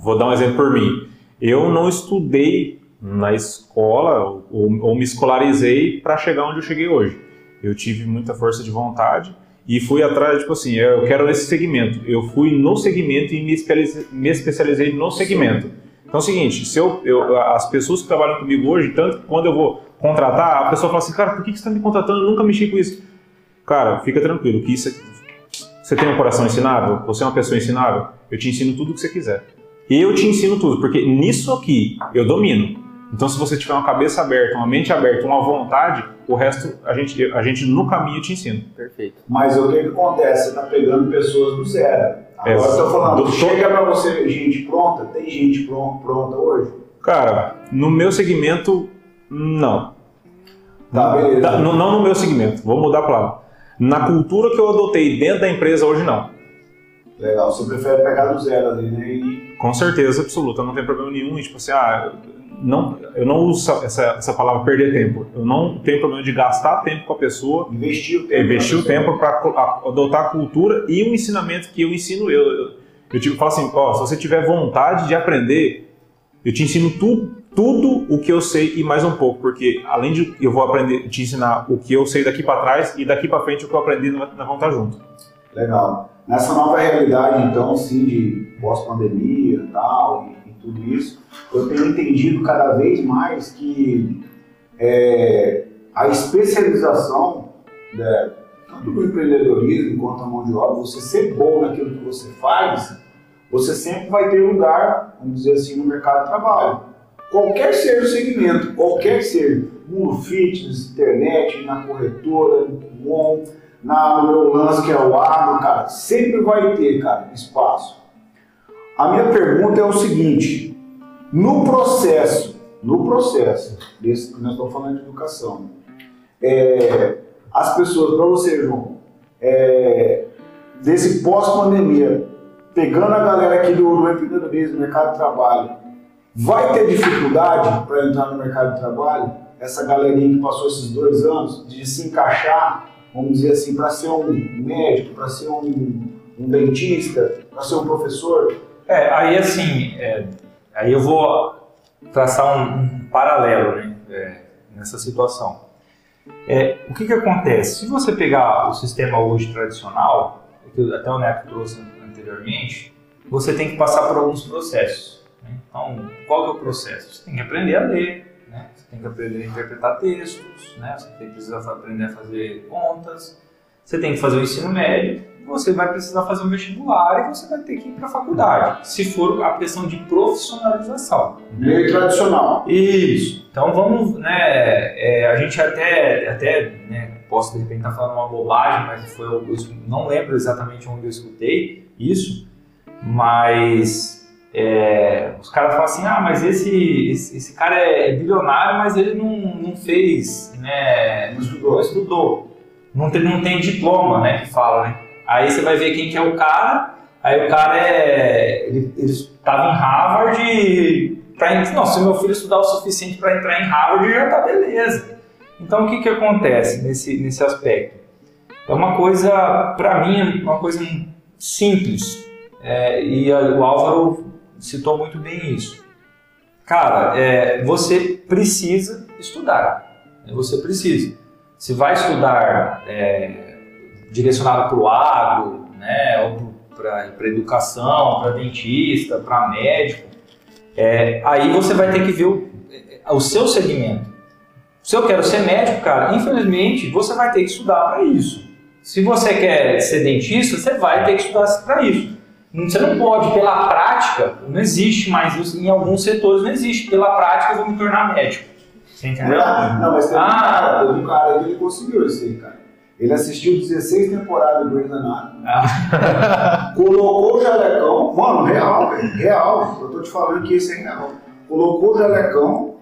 vou dar um exemplo por mim. Eu não estudei na escola ou, ou me escolarizei para chegar onde eu cheguei hoje. Eu tive muita força de vontade e fui atrás, tipo assim, eu quero esse segmento. Eu fui no segmento e me especializei, me especializei no segmento. Então é o seguinte, se eu, eu- as pessoas que trabalham comigo hoje, tanto que quando eu vou contratar, a pessoa fala assim, cara, por que que você está me contratando? Eu nunca mexi com isso. Cara, fica tranquilo, que isso é- você tem um coração ensinável, você é uma pessoa ensinável, eu te ensino tudo o que você quiser. Eu te ensino tudo, porque nisso aqui eu domino. Então, se você tiver uma cabeça aberta, uma mente aberta, uma vontade, o resto a gente, a gente no caminho te ensina. Perfeito. Mas o que, que acontece? Você está pegando pessoas do zero. Agora É, tô falando, do- chega para você gente pronta, tem gente pron- pronta hoje? Cara, no meu segmento, não. Tá, beleza. Tá, não, não no meu segmento, vou mudar a palavra. Na cultura que eu adotei dentro da empresa hoje, não. Legal, você prefere pegar do zero ali, né? E Com certeza absoluta, não tem problema nenhum. E, tipo assim, ah, não, eu não uso essa, essa palavra perder tempo. Eu não tenho problema de gastar tempo com a pessoa, investir o tempo. investir o tempo para adotar a cultura e o ensinamento que eu ensino eu. Eu, eu tipo, falo assim, ó, se você tiver vontade de aprender, eu te ensino tudo, tudo o que eu sei e mais um pouco, porque além de eu vou aprender, te ensinar o que eu sei daqui para trás e daqui para frente o que eu aprendi nós nós vamos estar junto. Legal. Nessa nova realidade, então, sim, de pós-pandemia e tal, e, e tudo isso, eu tenho entendido cada vez mais que é, a especialização, né, tanto no empreendedorismo quanto a mão de obra, você ser bom naquilo que você faz, você sempre vai ter lugar, vamos dizer assim, no mercado de trabalho. Qualquer ser o segmento, qualquer ser, mundo fitness, internet, na corretora, no Kumon, na, no meu lance que é o agro, cara, sempre vai ter, cara, espaço. A minha pergunta é o seguinte: no processo, no processo, desse, nós estamos falando de educação, é, as pessoas, para você, João, é, desse pós-pandemia, pegando a galera aqui do, do empreendedorismo, mercado de trabalho, vai ter dificuldade para entrar no mercado de trabalho? Essa galerinha que passou esses dois anos, de se encaixar vamos dizer assim, para ser um médico, para ser um, um dentista, para ser um professor? É, aí assim, é, aí eu vou traçar um, um paralelo né, é, nessa situação. É, o que, que acontece? Se você pegar o sistema hoje tradicional, que até o Neto trouxe anteriormente, você tem que passar por alguns processos. né? Então, qual que é o processo? Você tem que aprender a ler, tem que aprender a interpretar textos, né? você tem que precisar aprender a fazer contas, você tem que fazer o ensino médio, você vai precisar fazer um vestibular e você vai ter que ir para a faculdade, se for a questão de profissionalização. Meio tradicional. Isso. Então vamos, né? é, a gente até, até né, posso de repente estar falando uma bobagem, mas foi, eu não lembro exatamente onde eu escutei isso, mas é, os caras falam assim, ah, mas esse, esse, esse cara é bilionário, mas ele não, não fez, né? Não estudou, estudou. Não tem, não tem diploma, né? Que fala, né? Aí você vai ver quem que é o cara. Aí o cara é. Ele, estava em Harvard e. Pra, não, se meu filho estudar o suficiente para entrar em Harvard, já tá beleza. Então o que, que acontece nesse, nesse aspecto? É uma coisa, para mim, é uma coisa simples. É, e o Álvaro citou muito bem isso. Cara, é, você precisa estudar. Você precisa. Se vai estudar é, direcionado para o agro, né, ou para educação, para dentista, para médico, é, aí você vai ter que ver o, o seu segmento. Se eu quero ser médico, cara, infelizmente você vai ter que estudar para isso. Se você quer ser dentista, você vai ter que estudar para isso. Você não pode, pela prática, não existe mais isso, em alguns setores não existe. Pela prática eu vou me tornar médico. Você entendeu? Não, mas teve um Ah. cara, teve um cara que ele conseguiu isso aí, cara. Ele assistiu 16 temporadas do Grey's Anatomy. <laughs> Colocou o jalecão, mano, real, velho, real. Eu tô te falando que isso é real. Colocou o jalecão,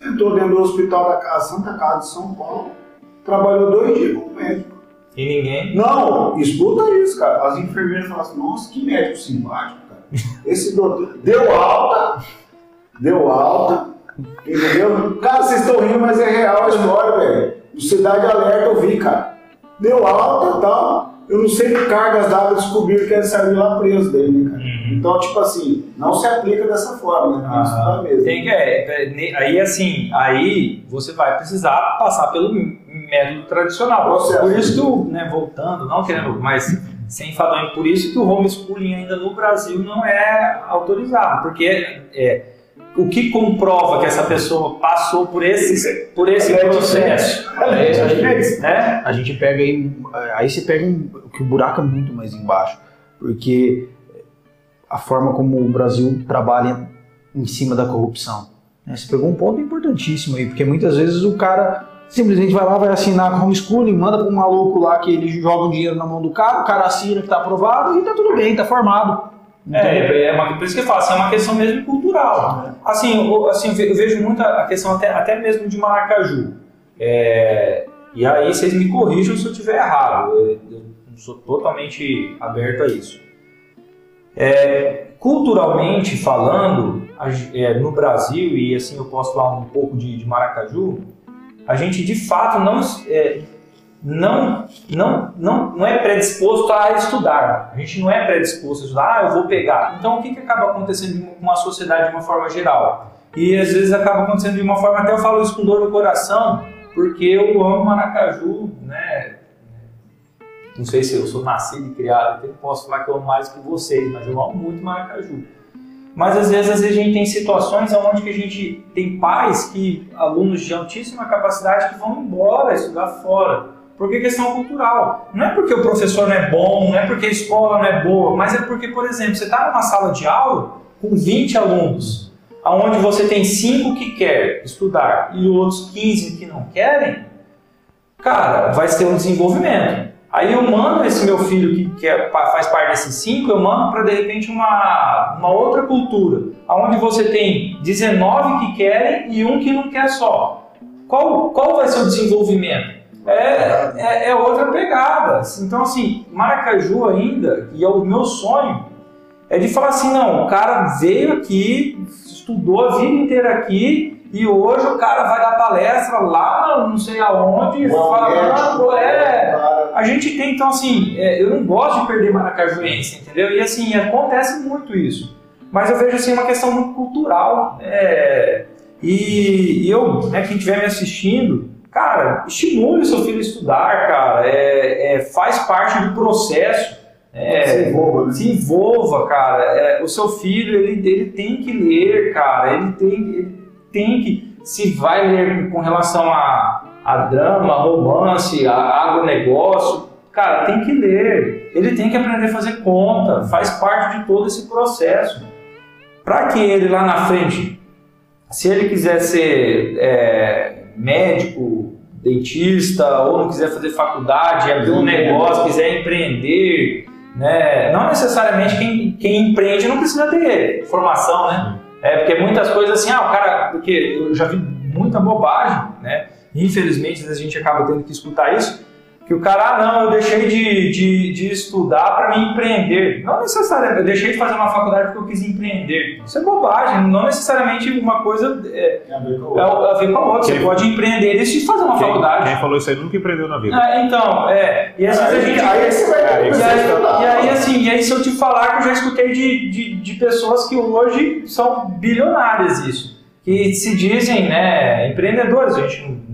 entrou dentro do hospital da Santa Casa de São Paulo, trabalhou dois dias como médico. E ninguém. Não, escuta isso, cara. As enfermeiras falam assim, nossa, que médico simpático, cara. Esse doutor <laughs> deu alta, deu alta, entendeu? Cara, vocês estão rindo, mas é real a história, velho. No Cidade Alerta eu vi, cara. Deu alta e tal. Eu não sei que cargas d'água descobriram que ele saiu lá preso dele, né, cara? Então, tipo assim, não se aplica dessa forma, né? Tem que estudar mesmo. Tem que, é, é, aí assim, aí você vai precisar passar pelo método tradicional. Processo. Por isso que o, né, voltando, não querendo, mas sem falar, por isso que o homeschooling ainda no Brasil não é autorizado, porque é, o que comprova que essa pessoa passou por esse, por esse é processo, É, a, gente, né? a gente pega aí, aí você pega um, que o buraco é muito mais embaixo, porque a forma como o Brasil trabalha em cima da corrupção. né? Você pegou um ponto importantíssimo aí, porque muitas vezes o cara simplesmente vai lá, vai assinar com homeschooling, manda para um maluco lá que ele joga o dinheiro na mão do cara, o cara assina que tá aprovado e tá tudo bem, tá formado. Entendeu? É, é uma, por isso que eu falo, assim, é uma questão mesmo cultural. Assim, eu, assim, eu ve- eu vejo muito a questão até, até mesmo de Maracaju. É, E aí vocês me corrijam se eu estiver errado. Eu, eu sou totalmente aberto a isso. É, culturalmente falando, é, no Brasil, e assim eu posso falar um pouco de, de Maracaju, a gente de fato não, é, não, não, não, não é predisposto a estudar. A gente não é predisposto a estudar, ah, eu vou pegar. Então o que, que acaba acontecendo com uma sociedade de uma forma geral? E às vezes acaba acontecendo de uma forma, até eu falo isso com dor no coração, porque eu amo Maracaju, né? Não sei se eu sou nascido e criado, aqui, não posso falar que eu amo mais que vocês, mas eu amo muito Maracaju. Mas às vezes, às vezes a gente tem situações onde que a gente tem pais que, alunos de altíssima capacidade, que vão embora estudar fora. Porque questão cultural. Não é porque o professor não é bom, não é porque a escola não é boa, mas é porque, por exemplo, você está numa sala de aula com 20 alunos, onde você tem 5 que quer estudar e outros 15 que não querem, cara, vai ter um desenvolvimento. Aí eu mando esse meu filho que, que é- faz parte desses cinco, eu mando para de repente uma, uma outra cultura, onde você tem 19 que querem e um que não quer só. Qual, qual vai ser o desenvolvimento? É, é, é outra pegada. Então, assim, Maracaju ainda, e é o meu sonho, é de falar assim: não, o cara veio aqui, estudou a vida inteira aqui, e hoje o cara vai dar palestra lá, não sei aonde, falando. É, a gente tem, então, assim, é, eu não gosto de perder maracajuense, entendeu? E, assim, acontece muito isso. Mas eu vejo, assim, uma questão muito cultural. é, e eu, né, quem estiver me assistindo, cara, estimule o seu filho a estudar, cara. É, é, faz parte do processo. É, Se envolva, né? se envolva, cara. É, o seu filho, ele, ele tem que ler, cara. Ele tem, ele tem que. Se vai ler com relação a, a drama, romance, a agronegócio, cara, tem que ler. Ele tem que aprender a fazer conta. Faz parte de todo esse processo. Para que ele lá na frente, se ele quiser ser é, médico, dentista, ou não quiser fazer faculdade, abrir um negócio, quiser empreender, né? Não necessariamente quem, quem empreende não precisa ter formação, né? É porque muitas coisas assim, ah, o cara, porque eu já vi muita bobagem, né? Infelizmente, às vezes a gente acaba tendo que escutar isso, que o cara, ah, não, eu deixei de, de, de estudar para me empreender. Não necessariamente, eu deixei de fazer uma faculdade porque eu quis empreender. Isso é bobagem, não necessariamente uma coisa é, Tem a ver com o é a ver com a outra. Você pode empreender e fazer uma Quem, faculdade. quem falou isso aí nunca empreendeu na vida. É, então, é. E às vezes a gente. Aí você vai Aí E aí, e aí, assim, e aí se eu te falar que eu já escutei de, de, de pessoas que hoje são bilionárias isso, que se dizem né, empreendedores, a gente não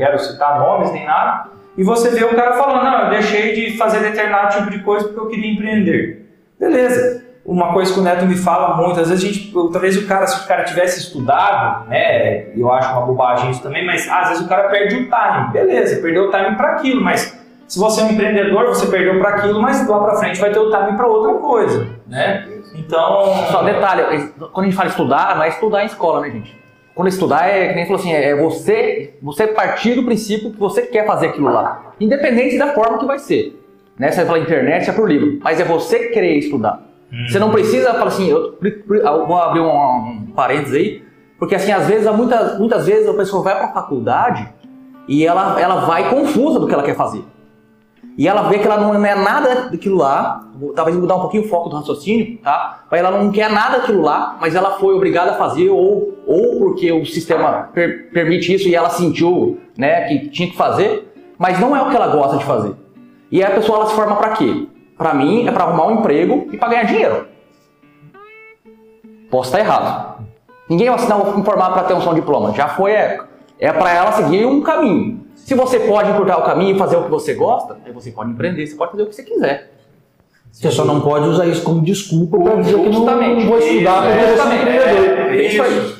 quero citar nomes nem nada, e você vê o cara falando, não, eu deixei de fazer determinado tipo de coisa porque eu queria empreender. Beleza. Uma coisa que o Neto me fala muito, às vezes a gente, talvez o cara, se o cara tivesse estudado, né, eu acho uma bobagem isso também, mas às vezes o cara perde o time. Beleza, perdeu o time para aquilo, mas se você é um empreendedor, você perdeu para aquilo, mas lá para frente vai ter o time para outra coisa, né? Então, Só detalhe, quando a gente fala estudar, não é estudar em escola, né, gente? Quando estudar é, que nem falou assim, é você, você partir do princípio que você quer fazer aquilo lá. Independente da forma que vai ser. Né? Você vai pela internet, é por livro. Mas é você querer estudar. Você não precisa falar assim, eu, eu vou abrir um, um parênteses aí, porque assim, às vezes, muitas, muitas vezes a pessoa vai para a faculdade e ela, ela vai confusa do que ela quer fazer. E ela vê que ela não é nada daquilo lá, talvez mudar um pouquinho o foco do raciocínio, tá? Mas ela não quer nada daquilo lá, mas ela foi obrigada a fazer, ou, ou porque o sistema per- permite isso e ela sentiu né, que tinha que fazer, mas não é o que ela gosta de fazer. E aí a pessoa ela se forma para quê? Para mim é para arrumar um emprego e para ganhar dinheiro. Posso estar errado. Ninguém vai assinar um formato para ter um som diploma, já foi época. É para ela seguir um caminho. Se você pode encurtar o caminho e fazer o que você gosta, aí você pode empreender, você pode fazer o que você quiser. Você só não pode usar isso como desculpa para dizer que não, Justamente. não vou estudar porque eu vou ser Justamente. empreendedor. É isso aí.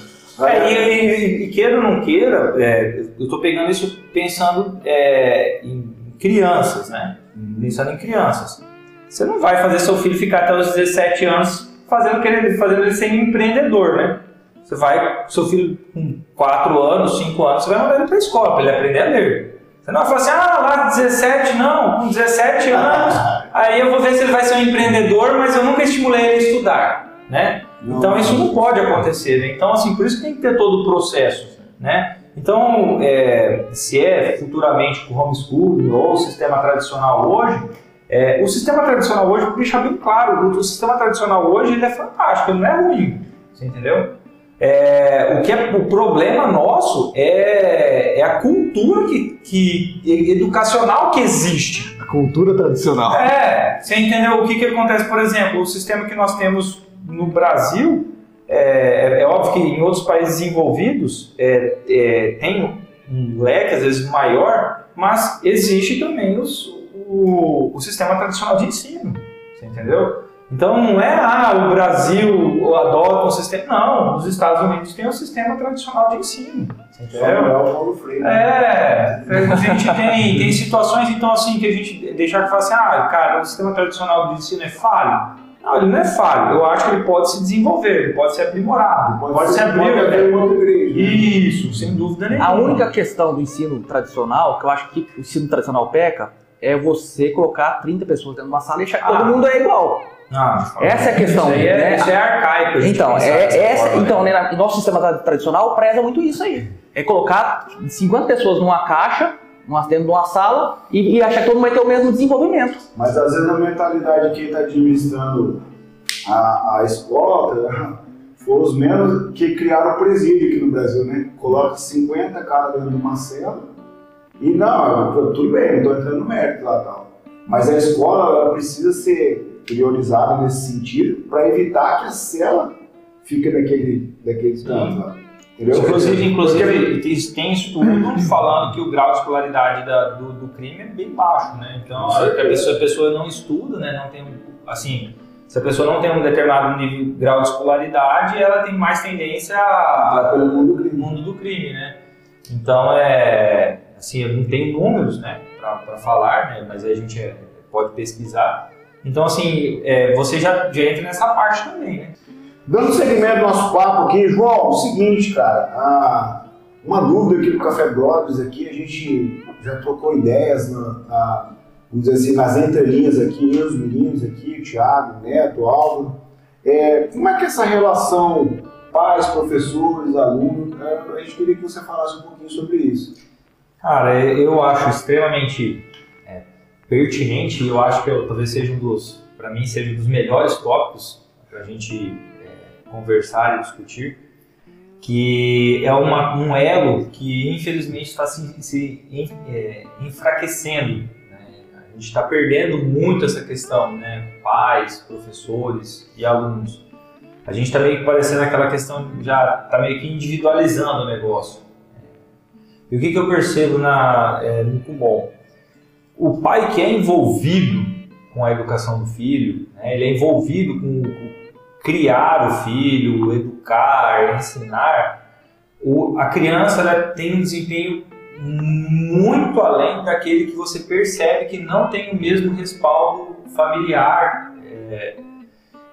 É, e, e- e queira ou não queira, é, eu estou pegando isso pensando é, em crianças, né? Pensando em crianças. Você não vai fazer seu filho ficar até os 17 anos fazendo, querendo, fazendo ele ser empreendedor, né? Você vai, seu filho com 4 anos, 5 anos, você vai mandar ele para a escola para ele aprender a ler. Você não vai falar assim, ah, lá 17, não, com 17 anos, <laughs> aí eu vou ver se ele vai ser um empreendedor, mas eu nunca estimulei ele a estudar, né? Não, então isso não pode acontecer, né? Então, assim, por isso que tem que ter todo o processo, né? Então, é, se é futuramente o homeschooling ou o sistema tradicional hoje, é, o sistema tradicional hoje, vou deixar bem claro, o, o sistema tradicional hoje ele é fantástico, ele não é ruim, você entendeu? É, o que é o problema nosso é, é a cultura que, que educacional que existe. A cultura tradicional. É, você entendeu o que, que acontece, por exemplo, o sistema que nós temos no Brasil, é, é óbvio que em outros países desenvolvidos é, é, tem um leque às vezes maior, mas existe também os, o, o sistema tradicional de ensino, você entendeu? Então não é, ah, o Brasil adota um sistema. Não, os Estados Unidos têm o um sistema tradicional de ensino. Entendeu? É, a gente tem, tem situações, então, assim, que a gente deixar que fala assim, ah, cara, o sistema tradicional de ensino é falho. Não, ele não é falho. Eu acho que ele pode se desenvolver, ele pode ser aprimorado, pode, pode ser aprimorado. Isso, sem dúvida nenhuma. A única questão do ensino tradicional, que eu acho que o ensino tradicional peca, é você colocar 30 pessoas dentro de uma sala e achar que ah. todo mundo é igual. Ah, essa é a questão. Isso, é, né? isso é arcaico. Então, é, essa, forma, então né? nosso sistema tradicional preza muito isso aí. É colocar 50 pessoas numa caixa, dentro de uma sala, e, e achar que todo mundo vai ter o mesmo desenvolvimento. Mas às vezes a mentalidade de quem está administrando a, a escola <laughs> foi os mesmos que criaram o presídio aqui no Brasil, né? Coloca 50 cada dentro de uma cela e não, tudo bem, não estou entrando no mérito lá tal. Mas a escola precisa ser priorizada nesse sentido para evitar que a cela fique daquele, daquele tanto lá. Inclusive, inclusive tem estudo falando que o grau de escolaridade da, do, do, crime é bem baixo, né? Então, a pessoa, a pessoa não estuda, né? Não tem, assim, se a pessoa não tem um determinado nível, grau de escolaridade, ela tem mais tendência a, pelo mundo do crime. mundo do crime, né? Então, é, assim, eu não tenho números, né, para falar, né? Mas a gente é, pode pesquisar. Então, assim, é, você já, já entra nessa parte também, né? Dando seguimento ao nosso papo aqui, João, o seguinte, cara, uma dúvida aqui do Café Brothers aqui, a gente já trocou ideias na, na, vamos dizer assim, nas entrelinhas aqui, eu, os meninos aqui, o Thiago, o Neto, o Álvaro. É, como é que é essa relação pais, professores, alunos? É, a gente queria que você falasse um pouquinho sobre isso. Cara, eu acho extremamente é, pertinente e eu acho que eu, talvez seja um dos, para mim, seja um dos melhores tópicos para a gente conversar e discutir, que é uma, um elo que infelizmente está se, se é, enfraquecendo. Né? A gente está perdendo muito essa questão, né? pais, professores e alunos. A gente está meio que parecendo aquela questão, já está meio que individualizando o negócio. E o que, que eu percebo na, é, no Kumon? O pai que é envolvido com a educação do filho, né? ele é envolvido com, com criar o filho, educar, ensinar, o, a criança ela tem um desempenho muito além daquele que você percebe que não tem o mesmo respaldo familiar. É,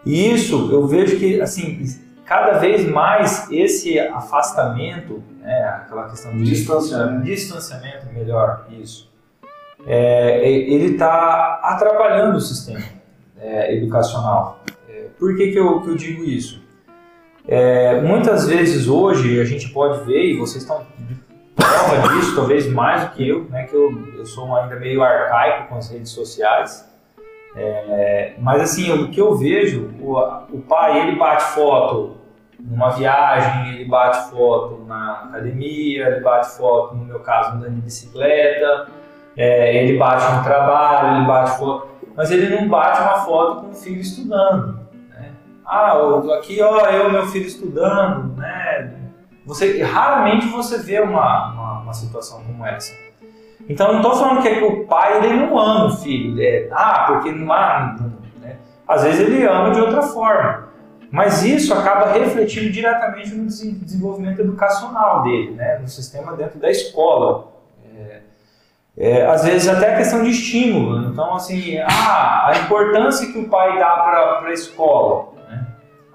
e isso eu vejo que assim cada vez mais esse afastamento, né, aquela questão de distanciamento, distanciamento melhor isso, é, ele está atrapalhando o sistema é, educacional. Por que, que, eu, que eu digo isso? É, muitas vezes hoje a gente pode ver, e vocês estão prova disso, talvez mais do que eu, né, que eu, eu sou ainda meio arcaico com as redes sociais, é, mas assim, o que eu vejo, o, o pai ele bate foto numa viagem, ele bate foto na academia, ele bate foto, no meu caso, andando de bicicleta, é, ele bate no trabalho, ele bate foto, mas ele não bate uma foto com o filho estudando. Ah, aqui ó, eu meu filho estudando, né? Você, raramente você vê uma, uma, uma situação como essa. Então não estou falando que, é que o pai ele não ama o filho, é, ah, porque não há, né? às vezes ele ama de outra forma. Mas isso acaba refletindo diretamente no desenvolvimento educacional dele, né? no sistema dentro da escola. É, é, às vezes até a questão de estímulo. Então, assim, ah, a importância que o pai dá para a escola.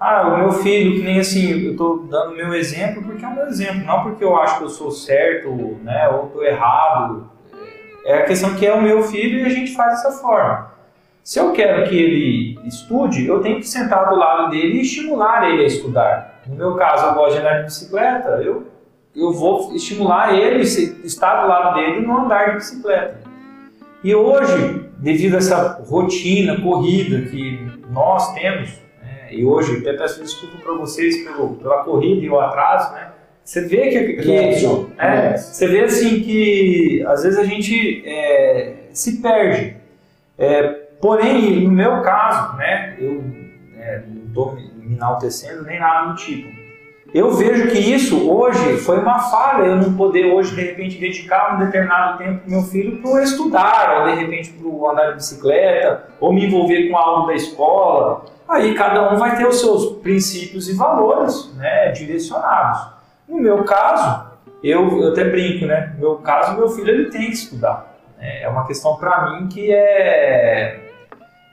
Ah, o meu filho, que nem assim, eu estou dando meu exemplo porque é meu exemplo, não porque eu acho que eu sou certo, né, ou estou errado. É a questão que é o meu filho e a gente faz dessa forma. Se eu quero que ele estude, eu tenho que sentar do lado dele e estimular ele a estudar. No meu caso, eu gosto de andar de bicicleta, eu eu vou estimular ele, se- estar do lado dele no andar de bicicleta. E hoje, devido a essa rotina, corrida que nós temos, né, e hoje até peço desculpa para vocês pelo, pela corrida e o atraso, né? Você vê que, que é, você vê assim que às vezes a gente é, se perde. É, porém, no meu caso, né, eu é, não estou me enaltecendo nem nada do tipo. Eu vejo que isso hoje foi uma falha, eu não poder hoje de repente dedicar um determinado tempo para meu filho para estudar, ou de repente para andar de bicicleta, ou me envolver com algo da escola. Aí cada um vai ter os seus princípios e valores né, direcionados. No meu caso, eu, eu até brinco, né? No meu caso, meu filho ele tem que estudar. É uma questão para mim que é,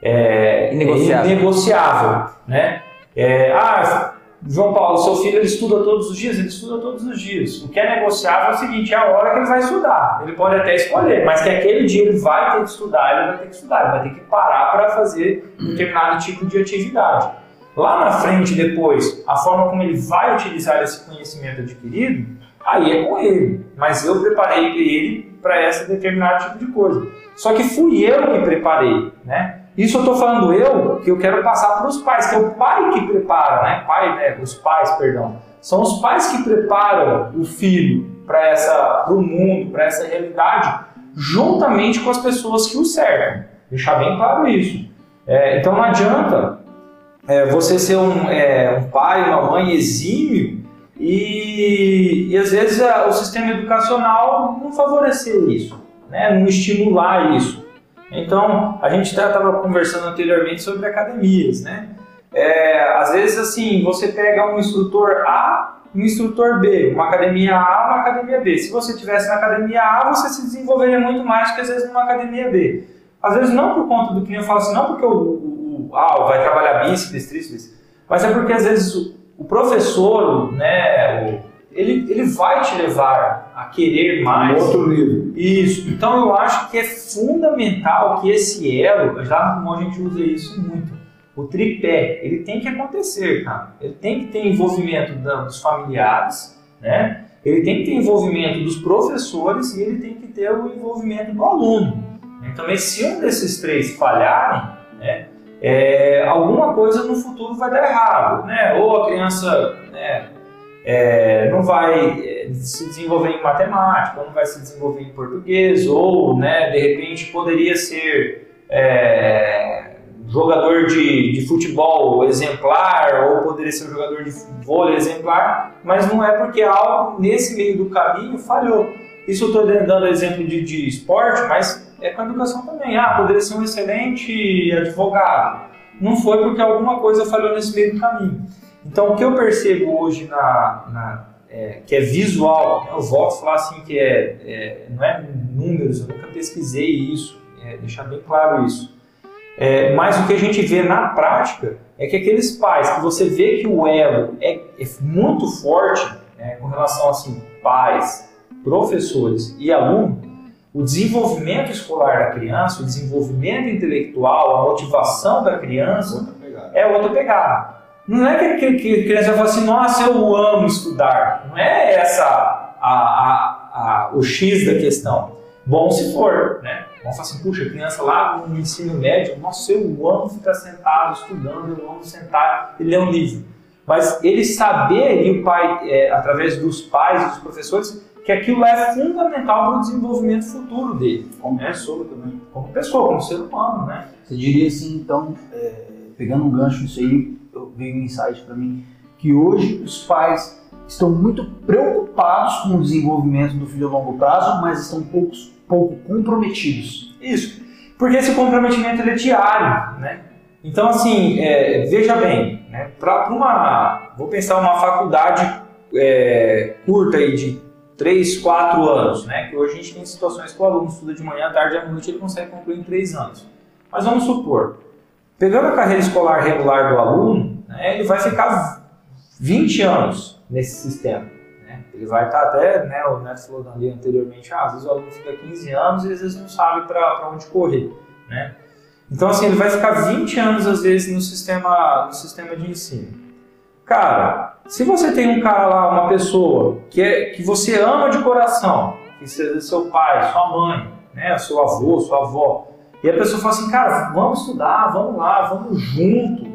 é Inegociável. inegociável, né? É, ah, João Paulo, seu filho ele estuda todos os dias? Ele estuda todos os dias. O que é negociável é o seguinte, é a hora que ele vai estudar. Ele pode até escolher, mas que aquele dia ele vai ter que estudar, ele vai ter que estudar, ele vai ter que parar para fazer um determinado tipo de atividade. Lá na frente, depois, a forma como ele vai utilizar esse conhecimento adquirido, aí é com ele. Mas eu preparei ele para esse determinado tipo de coisa. Só que fui eu que preparei, né? Isso eu estou falando eu, que eu quero passar para os pais, que é o pai que prepara, né? Pai, né? Os pais, perdão. São os pais que preparam o filho para essa, o mundo, para essa realidade, juntamente com as pessoas que o cercam. Deixar bem claro isso. É, então não adianta é, você ser um, é, um pai, uma mãe exímio e, e às vezes a- o sistema educacional não favorecer isso, né? não estimular isso. Então, a gente estava conversando anteriormente sobre academias, né? É, às vezes, assim, você pega um instrutor A um instrutor B, uma academia A uma academia B. Se você tivesse na academia A, você se desenvolveria muito mais que às vezes numa academia B. Às vezes não por conta do que eu falo assim, não porque o, o, o ah, vai trabalhar bíceps, tríceps, mas é porque às vezes o, o professor, né, o- ele, ele vai te levar a querer mais. Um outro nível. Isso. Então eu acho que é fundamental que esse elo, já no a gente usa isso muito, o tripé, ele tem que acontecer, cara. Ele tem que ter envolvimento dos familiares, né? Ele tem que ter envolvimento dos professores e ele tem que ter o envolvimento do aluno. Então, se um desses três falharem, né, é, alguma coisa no futuro vai dar errado, né? Ou a criança, né, é, não vai é, se desenvolver em matemática, não vai se desenvolver em português, ou, né, de repente, poderia ser é, jogador de, de futebol exemplar, ou poderia ser um jogador de vôlei exemplar, mas não é porque algo nesse meio do caminho falhou. Isso eu estou dando exemplo de, de esporte, mas é com a educação também. Ah, poderia ser um excelente advogado. Não foi porque alguma coisa falhou nesse meio do caminho. Então, o que eu percebo hoje na, na- é, que é visual, né, eu volto a falar assim que é, é- não é números, eu nunca pesquisei isso, é, deixar bem claro isso. É, mas o que a gente vê na prática é que aqueles pais que você vê que o elo é, é muito forte né, com relação assim pais, professores e aluno, o desenvolvimento escolar da criança, o desenvolvimento intelectual, a motivação da criança é outra pegada. Não é que, a criança vai falar assim, nossa, eu amo estudar. Não é essa a, a, a, o X da questão. Bom se for, né? Vamos falar assim, puxa, a criança lá no ensino médio, nossa, eu amo ficar sentado estudando, eu amo sentar e ler um livro. Mas ele saber, e o pai, é, através dos pais e dos professores, que aquilo é fundamental para o desenvolvimento futuro dele. Como pessoa também. Como pessoa, como ser humano, né? Você diria assim, então, é, pegando um gancho nisso aí, veio um insight para mim, que hoje os pais estão muito preocupados com o desenvolvimento do filho a longo prazo, mas estão poucos, pouco comprometidos. Isso. Porque esse comprometimento é diário, né? Então, assim, é, veja bem, né? Para uma, vou pensar uma faculdade é, curta aí de 3, 4 anos, né? Que hoje a gente tem situações que o aluno estuda de manhã, tarde à noite, ele consegue concluir em 3 anos. Mas vamos supor, pegando a carreira escolar regular do aluno, né, ele vai ficar 20 anos nesse sistema. né? Ele vai estar até, né, o Neto falou ali anteriormente, ah, às vezes o aluno fica 15 anos e às vezes não sabe para onde correr. Né? Então, assim, ele vai ficar 20 anos, às vezes, no sistema, no sistema de ensino. Cara, se você tem um cara lá, uma pessoa que, é, que você ama de coração, que seja seu pai, sua mãe, né, seu avô, sua avó, e a pessoa fala assim, cara, vamos estudar, vamos lá, vamos junto,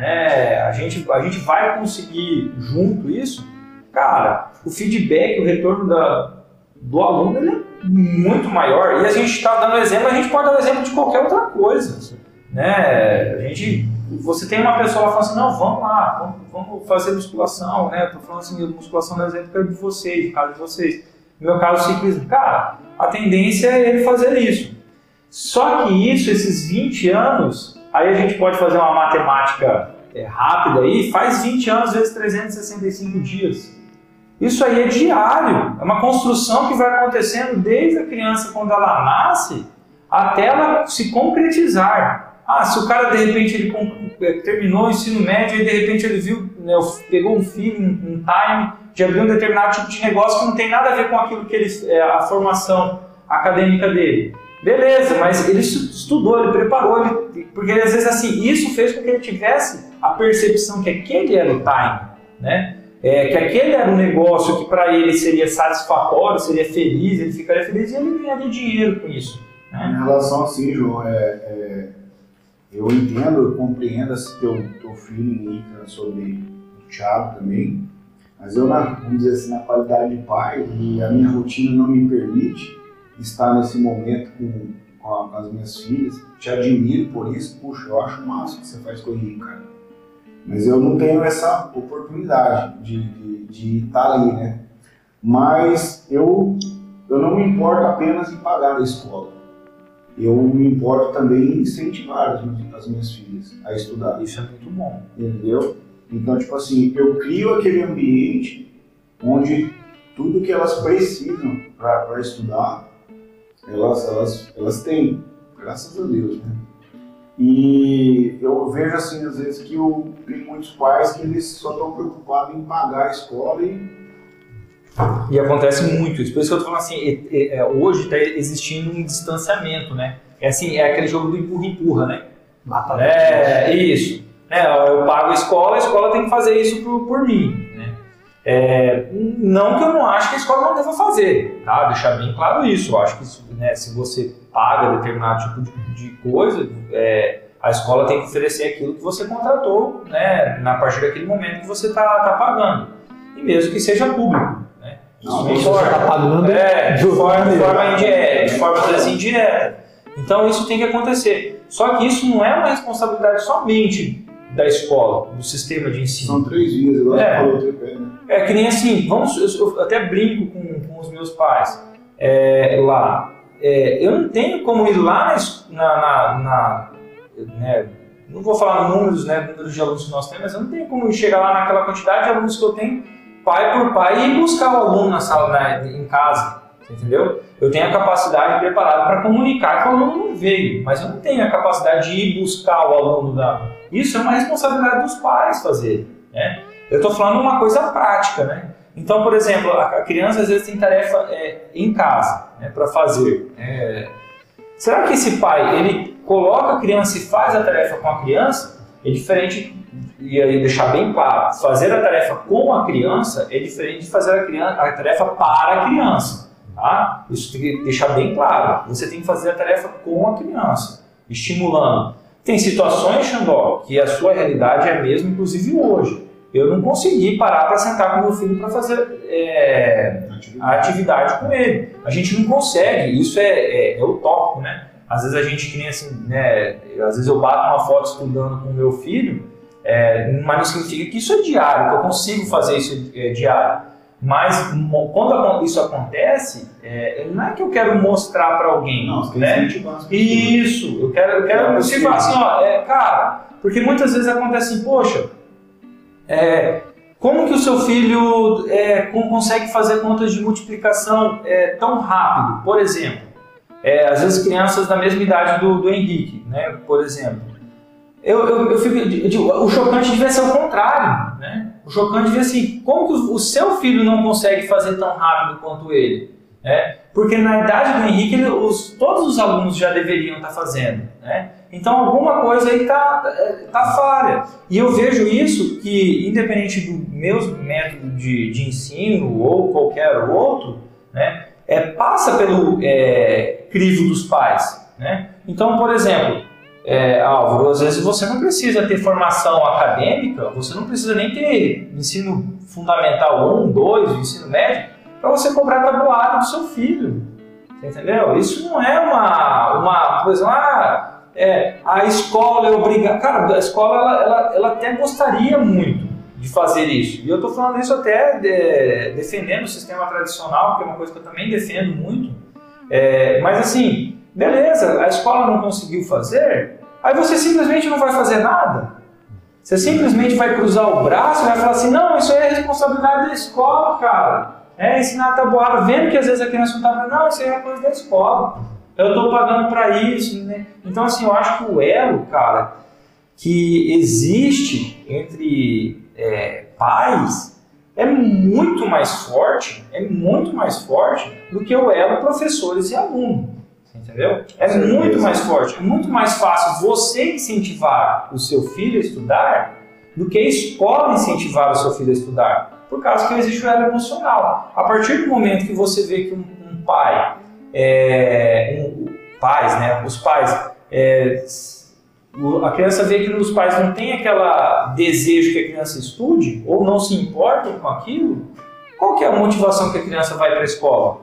né, a gente, a gente vai conseguir junto isso, cara, o feedback, o retorno da, do aluno ele é muito maior. E a gente está dando exemplo, a gente pode dar exemplo de qualquer outra coisa. Né? A gente, você tem uma pessoa falando assim, não, vamos lá, vamos, vamos fazer musculação, né? Estou falando assim, musculação no exemplo é de vocês, no caso de vocês. No meu caso, ciclismo. Cara, a tendência é ele fazer isso. Só que isso, esses 20 anos, aí a gente pode fazer uma matemática é, rápida aí, faz 20 anos vezes 365 dias. Isso aí é diário, é uma construção que vai acontecendo desde a criança quando ela nasce até ela se concretizar. Ah, se o cara de repente ele é, terminou o ensino médio e de repente ele viu, né, pegou um feeling, um time de abrir um determinado tipo de negócio que não tem nada a ver com aquilo que ele, é, a formação acadêmica dele. Beleza, mas ele estudou, ele preparou, ele, porque às vezes assim, isso fez com que ele tivesse a percepção que aquele era o time, né? é, que aquele era um negócio que para ele seria satisfatório, seria feliz, ele ficaria feliz e ele ganharia dinheiro com isso. Né? Em relação assim, João, é, é, eu entendo, eu compreendo esse teu, teu feeling aí sobre o Thiago também, mas eu, na, vamos dizer assim, na qualidade de pai, e a minha rotina não me permite estar nesse momento com, com, as minhas filhas, te admiro por isso, puxa, eu acho massa que você faz com o Henrique, cara mas eu não tenho essa oportunidade de, de, de estar ali, né? Mas eu, eu não me importo apenas em pagar a escola. Eu me importo também em incentivar as, as minhas filhas a estudar. Isso é muito bom. Entendeu? Então, tipo assim, eu crio aquele ambiente onde tudo que elas precisam para estudar, elas, elas, elas têm, graças a Deus, né? E eu vejo assim, às vezes, que o, tem muitos pais que eles só estão preocupados em pagar a escola e. E acontece muito isso. Por isso que eu tô falando assim, é, é, hoje está existindo um distanciamento, né? É assim, é aquele jogo do empurra-empurra, né? Mata é, isso. É, eu pago a escola, a escola tem que fazer isso por, por mim. Né? É, não que eu não acho que a escola não deva fazer, tá? Deixar bem claro isso. Eu acho que isso, né, se você paga determinado tipo de, de coisa, é, a escola tem que oferecer aquilo que você contratou né, na partir daquele momento que você está tá pagando. E mesmo que seja público. Né? Não, está pagando é, de forma, de forma indireta, de forma indireta. Então isso tem que acontecer. Só que isso não é uma responsabilidade somente da escola, do sistema de ensino. São três vias, igual é, falou né? É que nem assim, vamos, eu até brinco com, com os meus pais é, lá é, eu não tenho como ir lá na, na, na né, não vou falar números, né, números de alunos que nós temos, mas eu não tenho como chegar lá naquela quantidade de alunos que eu tenho, pai por pai, e buscar o aluno na sala, né, em casa, entendeu? Eu tenho a capacidade preparada para comunicar que o aluno não veio, mas eu não tenho a capacidade de ir buscar o aluno da. Isso é uma responsabilidade dos pais fazer, né? Eu estou falando uma coisa prática, né? Então, por exemplo, a criança às vezes tem tarefa é, em casa né, para fazer. É, será que esse pai ele coloca a criança e faz a tarefa com a criança? É diferente e aí deixar bem claro, fazer a tarefa com a criança é diferente de fazer a, criança, a tarefa para a criança. Tá? Isso tem que deixar bem claro. Você tem que fazer a tarefa com a criança, estimulando. Tem situações, Xandó, que a sua realidade é a mesma, inclusive hoje eu não consegui parar para sentar com meu filho para fazer é, a atividade com ele. A gente não consegue, isso é, é, é utópico, né? Às vezes a gente que nem assim, né? Às vezes eu bato uma foto estudando com meu filho, é, mas não significa que isso é diário, que eu consigo fazer isso é, diário. Mas quando isso acontece, é, não é que eu quero mostrar para alguém, não, né? Isso, eu quero, eu quero falar assim, ó, é, cara, porque muitas vezes acontece assim, poxa, é, como que o seu filho é, consegue fazer contas de multiplicação é, tão rápido? Por exemplo, é, às vezes crianças da mesma idade do, do Henrique, né? Por exemplo, eu, eu, eu fico, eu digo, o chocante devia ser o contrário, né? O chocante devia ser assim, como que o, seu filho não consegue fazer tão rápido quanto ele? Né? Porque na idade do Henrique, ele- os, todos os alunos já deveriam estar fazendo, né? Então alguma coisa aí tá, tá falha. E eu vejo isso que, independente do meu método de, de ensino ou qualquer outro, né? É, passa pelo é, crivo dos pais, né? Então, por exemplo, é, Álvaro, às vezes você não precisa ter formação acadêmica, você não precisa nem ter ensino fundamental 1, 2, ensino médio, para você cobrar tabuário do seu filho. Entendeu? Isso não é uma, uma coisa, ah, é, a escola é obrigada. Cara, a escola ela, ela, ela até gostaria muito de fazer isso. E eu estou falando isso até de- defendendo o sistema tradicional, que é uma coisa que eu também defendo muito. É, mas assim, beleza, a escola não conseguiu fazer, aí você simplesmente não vai fazer nada. Você simplesmente vai cruzar o braço e vai falar assim, não, isso é responsabilidade da escola, cara. É ensinar tabuada, vendo que às vezes a criança não tá não, isso aí é coisa da escola. Eu estou pagando para isso, né? Então assim, eu acho que o elo, cara, que existe entre é, pais é muito mais forte, é muito mais forte do que o elo professores e aluno. Entendeu? É certeza. muito mais forte, é muito mais fácil você incentivar o seu filho a estudar do que a escola incentivar o seu filho a estudar, por causa que existe o elo emocional. A partir do momento que você vê que um, um pai, é, um- pais, né, os pais, é, a criança vê que os pais não têm aquela desejo que a criança estude ou não se importam com aquilo, qual que é a motivação que a criança vai para a escola?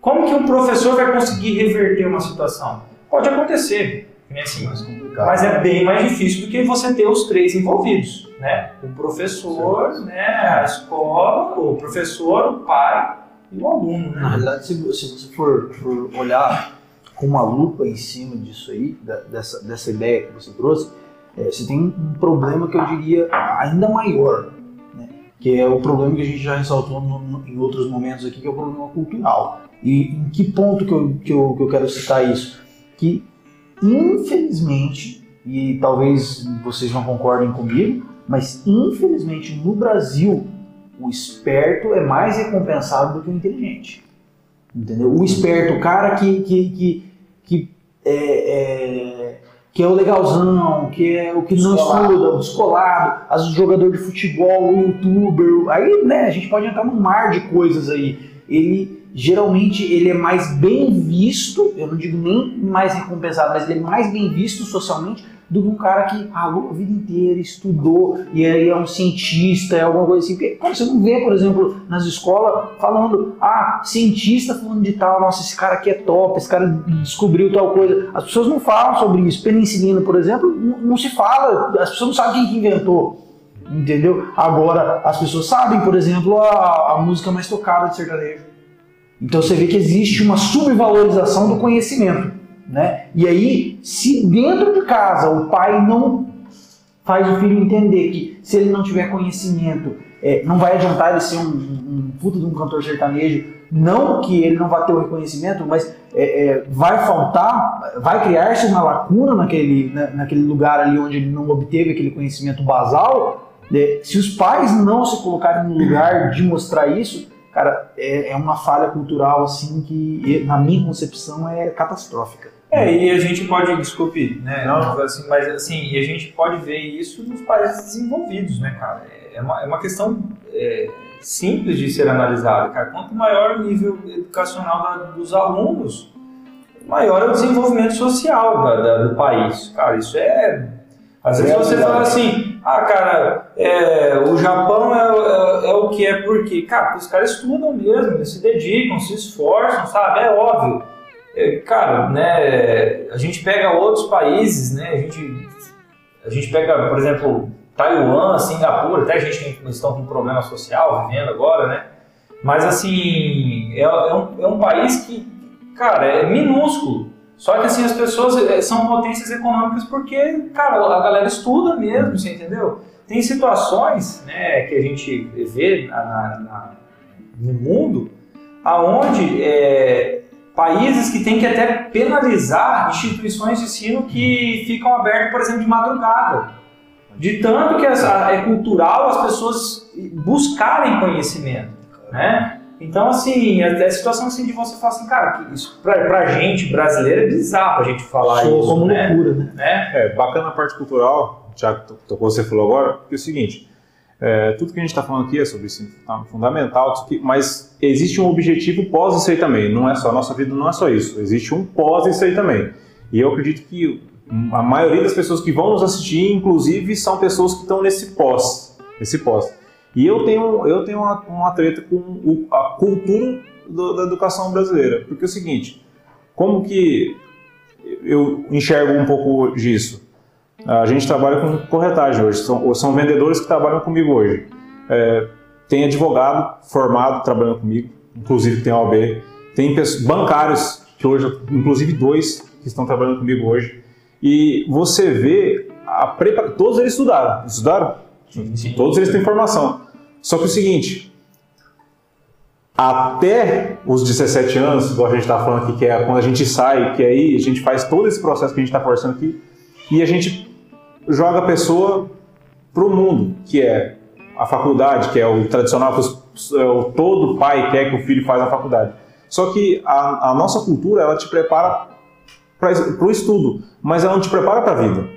Como que um professor vai conseguir reverter uma situação? Pode acontecer, nem assim, complicado. mas é bem mais difícil do que você ter os três envolvidos, né? O professor, né? A escola, o professor, o pai e o aluno, Na né? realidade, se, vo- se você for, for olhar com uma lupa em cima disso aí, dessa, dessa ideia que você trouxe, é, você tem um problema que eu diria ainda maior, né? que é o problema que a gente já ressaltou no- no- em outros momentos aqui, que é o problema cultural. E em que ponto que eu, que eu, que eu quero citar isso? Que, infelizmente, e talvez vocês não concordem comigo, mas infelizmente no Brasil o esperto é mais recompensado do que o inteligente. Entendeu? O esperto, o cara que, que, que, que é, é- que é o legalzão, que é o que não Descolado. estuda, o descolado, às vezes jogador de futebol, o youtuber, aí né, a gente pode entrar num mar de coisas aí. Ele geralmente ele é mais bem visto, eu não digo nem mais recompensado, mas ele é mais bem visto socialmente do que um cara que ralou a vida inteira, estudou e aí é um cientista, é alguma coisa assim. Porque, você não vê, por exemplo, nas escolas falando, ah, cientista falando de tal, nossa, esse cara aqui é top, esse cara descobriu tal coisa. As pessoas não falam sobre isso. Penicilina, por exemplo, não, não se fala, as pessoas não sabem quem que inventou. Entendeu? Agora, as pessoas sabem, por exemplo, a, a música mais tocada de sertanejo. Então você vê que existe uma subvalorização do conhecimento, né? E aí, se dentro de casa o pai não faz o filho entender que se ele não tiver conhecimento, é, não vai adiantar ele ser um, um, um puta de um cantor sertanejo, não que ele não vá ter o reconhecimento, mas é, é, vai faltar, vai criar-se uma lacuna naquele, na- naquele lugar ali onde ele não obteve aquele conhecimento basal. né? Se os pais não se colocarem no lugar de mostrar isso, cara, é, é uma falha cultural assim que, na minha concepção, é catastrófica. É, e a gente pode, desculpe, né? Não. Assim, mas assim, e a gente pode ver isso nos países desenvolvidos, né, cara? É uma, é uma questão é, simples de ser analisada, cara. Quanto maior o nível educacional da- dos alunos, maior é o desenvolvimento social da- da- do país. Cara, isso é. Às vezes você fala assim, ah, cara, é, o Japão é, é- é o que é porque, cara, os caras estudam mesmo, eles se dedicam, se esforçam, sabe? É óbvio. É, cara, né, a gente pega outros países, né, a gente, a gente pega, por exemplo, Taiwan, Singapura, até a gente tem, estão com problema social vivendo agora, né, mas assim, é, é um, é um país que, cara, é minúsculo, só que assim, as pessoas eh, são potências econômicas porque, cara, a galera estuda mesmo, você entendeu? Tem situações, né, que a gente vê na- na- no mundo, aonde é, países que têm que até penalizar instituições de ensino que ficam abertas, por exemplo, de madrugada. De tanto que essa, é cultural as pessoas buscarem conhecimento, né? Então, assim, a, a situação assim de você falar assim, cara, que isso pra, pra gente brasileiro é bizarro a gente falar Soa isso, como né? loucura, né? né? É, bacana a parte cultural, já que tocou você falou agora, porque é o seguinte, é, tudo que a gente está falando aqui é sobre isso, tá fundamental, mas existe um objetivo pós isso aí também, não é só, nossa vida não é só isso, existe um pós isso aí também. E eu acredito que a maioria das pessoas que vão nos assistir, inclusive, são pessoas que estão nesse pós, nesse pós. E eu tenho, eu tenho uma, uma treta com o- a cultura do- da educação brasileira, porque é o seguinte, como que eu enxergo um pouco disso? A gente trabalha com corretagem hoje, são, são vendedores que trabalham comigo hoje. É, tem advogado formado trabalhando comigo, inclusive tem OAB, tem bancários, que hoje, inclusive dois que estão trabalhando comigo hoje, e você vê, a prepa- todos eles estudaram, estudaram? Todos eles têm formação. Só que é o seguinte, até os 17 anos, igual a gente está falando aqui, que é quando a gente sai, que aí a gente faz todo esse processo que a gente está conversando aqui, e a gente joga a pessoa para o mundo, que é a faculdade, que é o tradicional que é o- todo pai quer que o filho faça a faculdade. Só que a, a nossa cultura, ela te prepara para o estudo, mas ela não te prepara para a vida.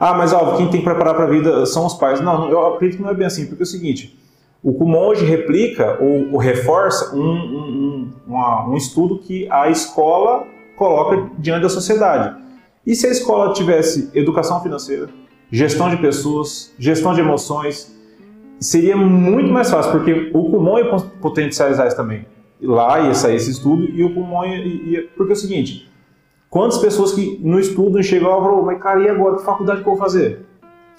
Ah, mas ó, quem tem que preparar para a vida são os pais. Não, eu acredito que não é bem assim, porque é o seguinte, o Kumon hoje replica ou, ou reforça um, um- um- uma- um estudo que a escola coloca diante da sociedade. E se a escola tivesse educação financeira, gestão de pessoas, gestão de emoções, seria muito mais fácil, porque o Kumon ia potencializar isso também. Lá ia sair esse estudo e o Kumon ia, ia... Porque é o seguinte, quantas pessoas que no estudo chegam e falam, mas cara, e agora? Que faculdade que eu vou fazer?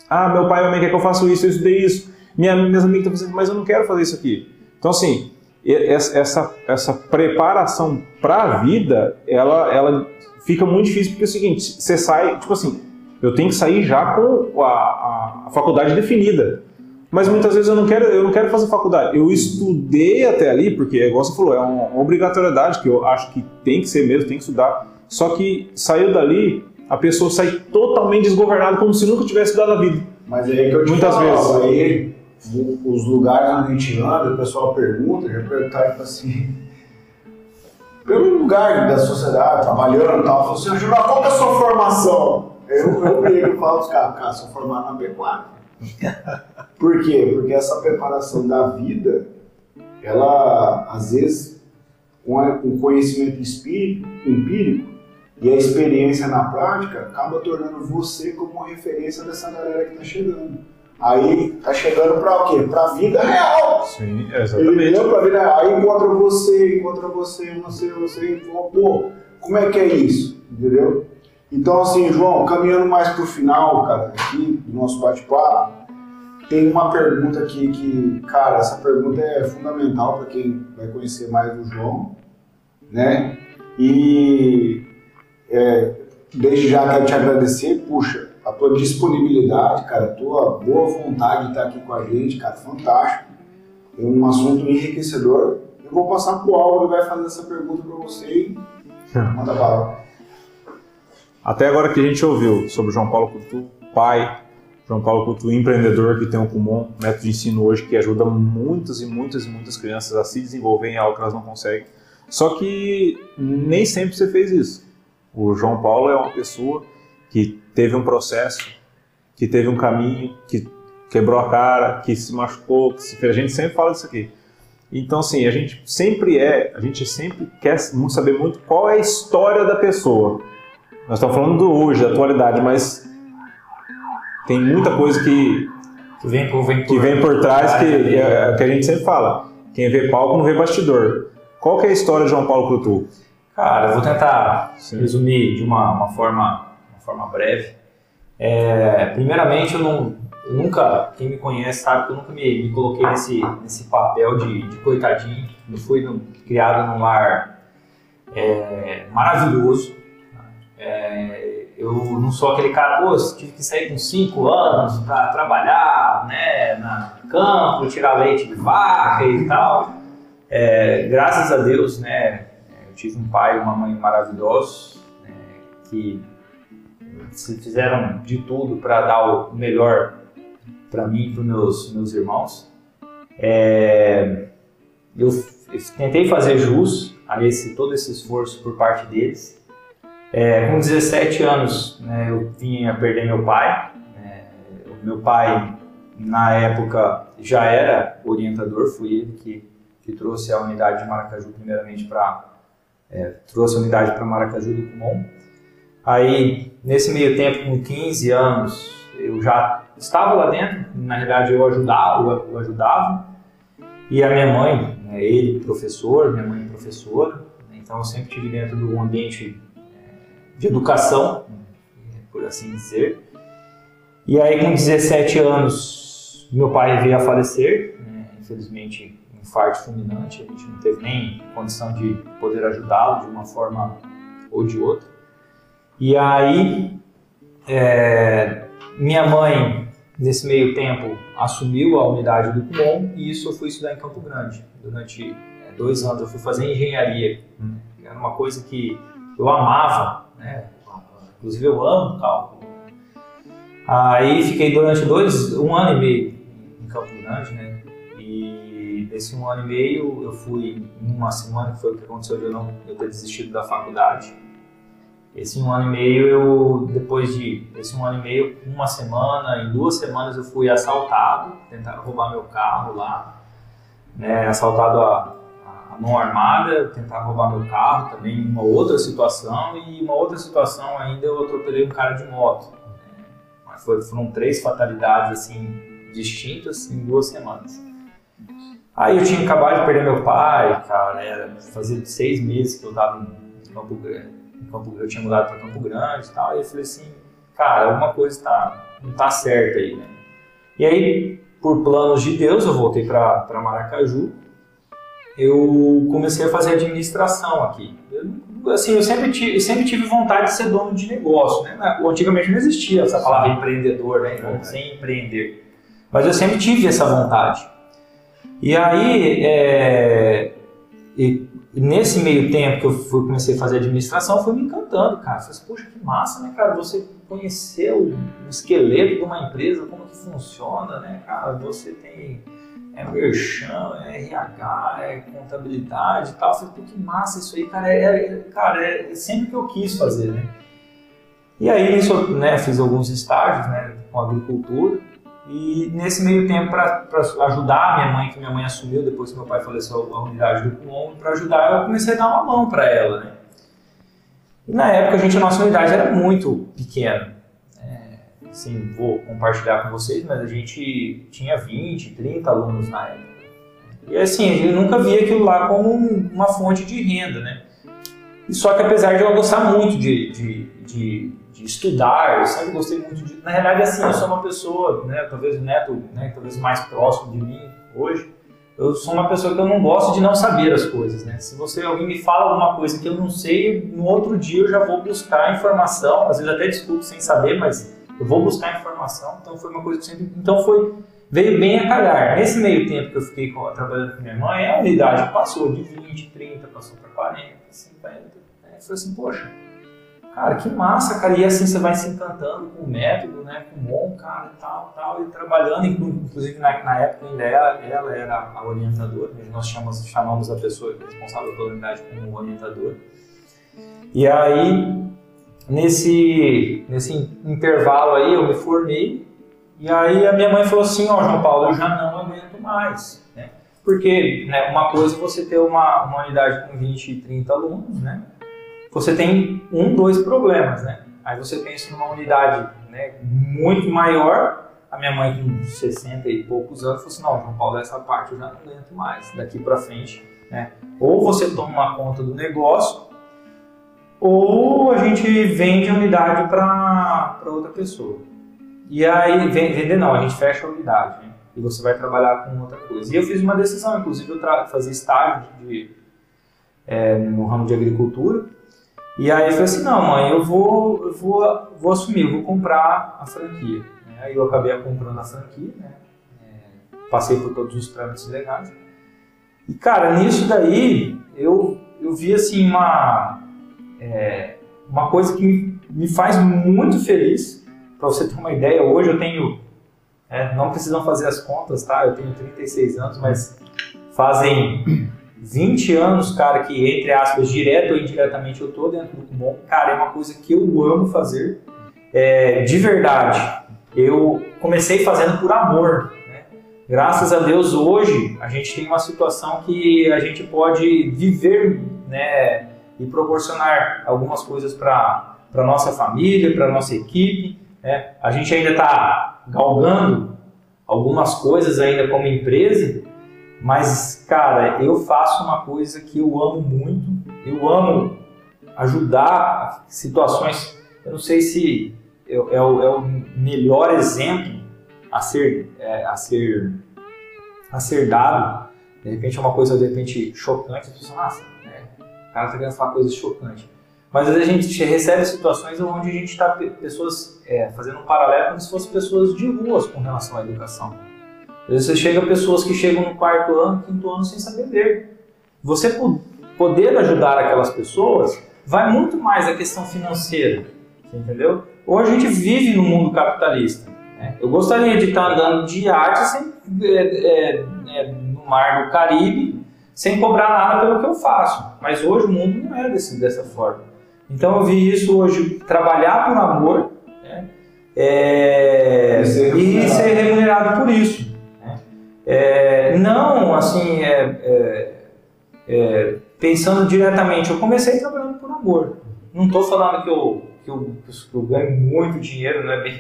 Ah, meu pai e minha mãe quer que eu faça isso, eu estudei isso. Minha, minhas amigas estão fazendo, mas eu não quero fazer isso aqui. Então, assim, essa, essa, preparação para a vida, ela, ela fica muito difícil, porque é o seguinte, você sai, tipo assim, eu tenho que sair já com a, a, faculdade definida. Mas muitas vezes eu não quero, eu não quero fazer faculdade. Eu estudei até ali, porque, igual você falou, é uma obrigatoriedade que eu acho que tem que ser mesmo, tem que estudar. Só que saiu dali, a pessoa sai totalmente desgovernada, como se nunca tivesse estudado a vida. Mas aí é que eu te Muitas falo, vezes. Aí, os lugares onde a gente anda, o pessoal pergunta, já perguntaram tipo assim. Pelo lugar da sociedade, trabalhando e tal, falou assim, qual é a sua formação? Eu, eu brigo falo os caras, cara, sou formado na pecuária. Por quê? Porque essa preparação da vida, ela, às vezes, com com conhecimento empírico e a experiência na prática, acaba tornando você como referência dessa galera que está chegando. Aí tá chegando para o quê? Para a vida real. Sim, Ele deu pra vida real. Aí encontra você, encontra você, você, você, pô, como é que é isso? Entendeu? Então, assim, João, caminhando mais pro final, cara, aqui do nosso bate-papo, tem uma pergunta aqui que, cara, essa pergunta é fundamental para quem vai conhecer mais o João, né? E é, desde já quero te agradecer, puxa, a tua disponibilidade, cara, a tua boa vontade de estar aqui com a gente, cara, fantástico. É um assunto enriquecedor. Eu vou passar pro Álvaro, ele vai fazer essa pergunta para você e manda bala. Até agora que a gente ouviu sobre João Paulo Coutu, pai, João Paulo Coutu, empreendedor que tem o Kumon, método de ensino hoje que ajuda muitas e muitas e muitas crianças a se desenvolver em algo que elas não conseguem. Só que nem sempre você fez isso. O João Paulo é uma pessoa que teve um processo, que teve um caminho, que quebrou a cara, que se machucou, que se fez. A gente sempre fala disso aqui. Então, assim, a gente sempre é, a gente sempre quer saber muito qual é a história da pessoa. Nós estamos falando do hoje, da atualidade, mas tem muita coisa que, Que vem por, vem por, que vem por trás que, ali, é, que a gente sempre fala. Quem vê palco não vê bastidor. Qual que é a história de João Paulo Coutu? Cara, eu vou tentar Sim. resumir de uma, uma, forma, forma breve. É, primeiramente, eu, não, eu nunca, quem me conhece sabe que eu nunca me, me coloquei nesse, nesse papel de, de coitadinho. Eu fui no- criado num lar é, maravilhoso. É, eu não sou aquele cara, pô, tive que sair com 5 anos para trabalhar né, na campo, tirar leite de vaca e tal. É, graças a Deus, né, eu tive um pai e uma mãe maravilhosos né, que fizeram de tudo para dar o melhor para mim e para meus meus irmãos. É, eu, tentei fazer jus a esse, todo esse esforço por parte deles. É, com 17 anos, né, eu vinha perder meu pai. É, meu pai, na época, já era orientador, fui ele que, que trouxe a unidade de Maracaju primeiramente para é, trouxe a unidade para Maracaju do Kumon. Aí, nesse meio tempo, com 15 anos, eu já estava lá dentro, na realidade eu ajudava, eu ajudava. E a minha mãe, né, ele professor, minha mãe professora, então eu sempre tive dentro do ambiente é, de educação, por assim dizer. E aí com 17 anos, meu pai veio a falecer, né, infelizmente um infarto fulminante, a gente não teve nem condição de poder ajudá-lo de uma forma ou de outra. E aí, é, minha mãe, nesse meio tempo, assumiu a unidade do Kumon e isso eu fui estudar em Campo Grande. Durante é, dois anos eu fui fazer engenharia. Era uma coisa que eu amava, né? inclusive eu amo cálculo. Aí fiquei durante dois, um ano e meio em Campo Grande, né? E nesse um ano e meio eu fui uma semana, que foi o que aconteceu de eu não eu ter desistido da faculdade esse um ano e meio, eu, depois de esse um ano e meio, uma semana, em duas semanas eu fui assaltado, tentaram roubar meu carro lá, né, assaltado a, a mão armada, tentaram roubar meu carro também, uma outra situação, e uma outra situação ainda eu atropelei um cara de moto. Mas foi, foram três fatalidades assim, distintas em duas semanas. Aí eu tinha acabado de perder meu pai, cara, era, fazia seis meses que eu estava em Campo Grande eu tinha mudado para Campo Grande e tal, e eu falei assim, cara, alguma coisa tá, não tá certa aí, né? E aí, por planos de Deus, eu voltei para Maracaju, eu comecei a fazer administração aqui. Eu, assim, eu sempre, tive, eu sempre tive vontade de ser dono de negócio, né? Antigamente não existia essa palavra empreendedor, né? Então, sem empreender. Mas eu sempre tive essa vontade. E aí, é, e nesse meio tempo que eu fui, comecei a fazer administração, fui me encantando, cara. Eu falei assim, poxa, que massa, né, cara? Você conhecer o, esqueleto de uma empresa, como que funciona, né, cara? Você tem é merchan, é RH, é contabilidade e tal. Eu falei, pô, que massa isso aí, cara. É, é, cara, é sempre que eu quis fazer, né? E aí, nisso, né, fiz alguns estágios, né, com agricultura. E nesse meio tempo, para ajudar a minha mãe, que minha mãe assumiu depois que meu pai faleceu a unidade do Kumon, para ajudar, eu comecei a dar uma mão para ela, né? E na época, a, gente, a nossa unidade era muito pequena. É, assim, vou compartilhar com vocês, mas a gente tinha 20, 30 alunos na época. E assim, eu nunca via aquilo lá como uma fonte de renda, né? E só que apesar de eu gostar muito de, de, de de estudar, eu sempre gostei muito de. Na realidade, assim, eu sou uma pessoa, né, talvez o neto, né, talvez mais próximo de mim hoje, eu sou uma pessoa que eu não gosto de não saber as coisas, né? Se você alguém me fala alguma coisa que eu não sei, no outro dia eu já vou buscar informação, às vezes até discuto sem saber, mas eu vou buscar informação. Então foi uma coisa que sempre, então foi veio bem a calhar. Nesse meio tempo que eu fiquei trabalhando com minha mãe, a unidade passou de 20, 30, passou para 40, 50. Né? Falei assim, poxa, Cara, que massa, cara. E assim você vai se encantando com o método, né? Com o bom, cara, e tal, tal. E trabalhando, inclusive na, na época ainda ela, ela era a orientadora. Nós chamamos, chamamos a pessoa responsável pela unidade como orientador. E aí, nesse, nesse intervalo aí, eu me formei. E aí a minha mãe falou assim, ó, oh, João Paulo, eu já não aguento mais, né? Porque né, uma coisa é você ter uma, uma unidade com 20, 30 alunos, né? Você tem um, dois problemas, né? Aí você pensa numa unidade né, muito maior. A minha mãe com 60 e poucos anos falou assim, não, João Paulo, essa parte eu já não aguento mais, daqui para frente, né? Ou você toma conta do negócio, ou a gente vende a unidade para outra pessoa. E aí, vender não, a gente fecha a unidade, né? E você vai trabalhar com outra coisa. E eu fiz uma decisão, inclusive eu fazia estágio de, é, no ramo de agricultura, e aí eu falei assim, não mãe, eu vou, eu vou, vou assumir, eu vou comprar a franquia. Aí eu acabei comprando a franquia, né? É, passei por todos os trâmites legais. E cara, nisso daí eu, eu vi assim uma, é, uma coisa que me faz muito feliz. Para você ter uma ideia, hoje eu tenho, é, não precisam fazer as contas, tá? Eu tenho 36 anos, mas fazem 20 anos, cara, que entre aspas, direto ou indiretamente eu tô dentro do Kumon, cara, é uma coisa que eu amo fazer, é, de verdade. Eu comecei fazendo por amor, né? Graças a Deus hoje a gente tem uma situação que a gente pode viver, né, e proporcionar algumas coisas para para nossa família, para nossa equipe. Né? A gente ainda está galgando algumas coisas ainda como empresa, mas cara, eu faço uma coisa que eu amo muito. Eu amo ajudar situações. Eu não sei se é, é, o, é o, melhor exemplo a ser é, a ser a ser dado. De repente é uma coisa de repente chocante. As pessoas, nossa, né? o cara está querendo falar coisas chocantes. Mas às vezes a gente recebe situações onde a gente está pessoas é, fazendo um paralelo como se fossem pessoas de ruas com relação à educação. Às vezes você chega pessoas que chegam no quarto ano, quinto ano sem saber ler. Você poder ajudar aquelas pessoas vai muito mais a questão financeira, entendeu? Hoje a gente vive no mundo capitalista. Né? Eu gostaria de estar andando de arte sem, é, é, é, no mar do Caribe sem cobrar nada pelo que eu faço. Mas hoje o mundo não é desse, dessa forma. Então eu vi isso hoje, trabalhar por amor né? é, e, ser e, ser remunerado por isso. Né? É, não, assim, é, é, é pensando diretamente, eu comecei trabalhando por amor. Não estou falando que eu, que, eu, que eu ganho muito dinheiro, não é bem...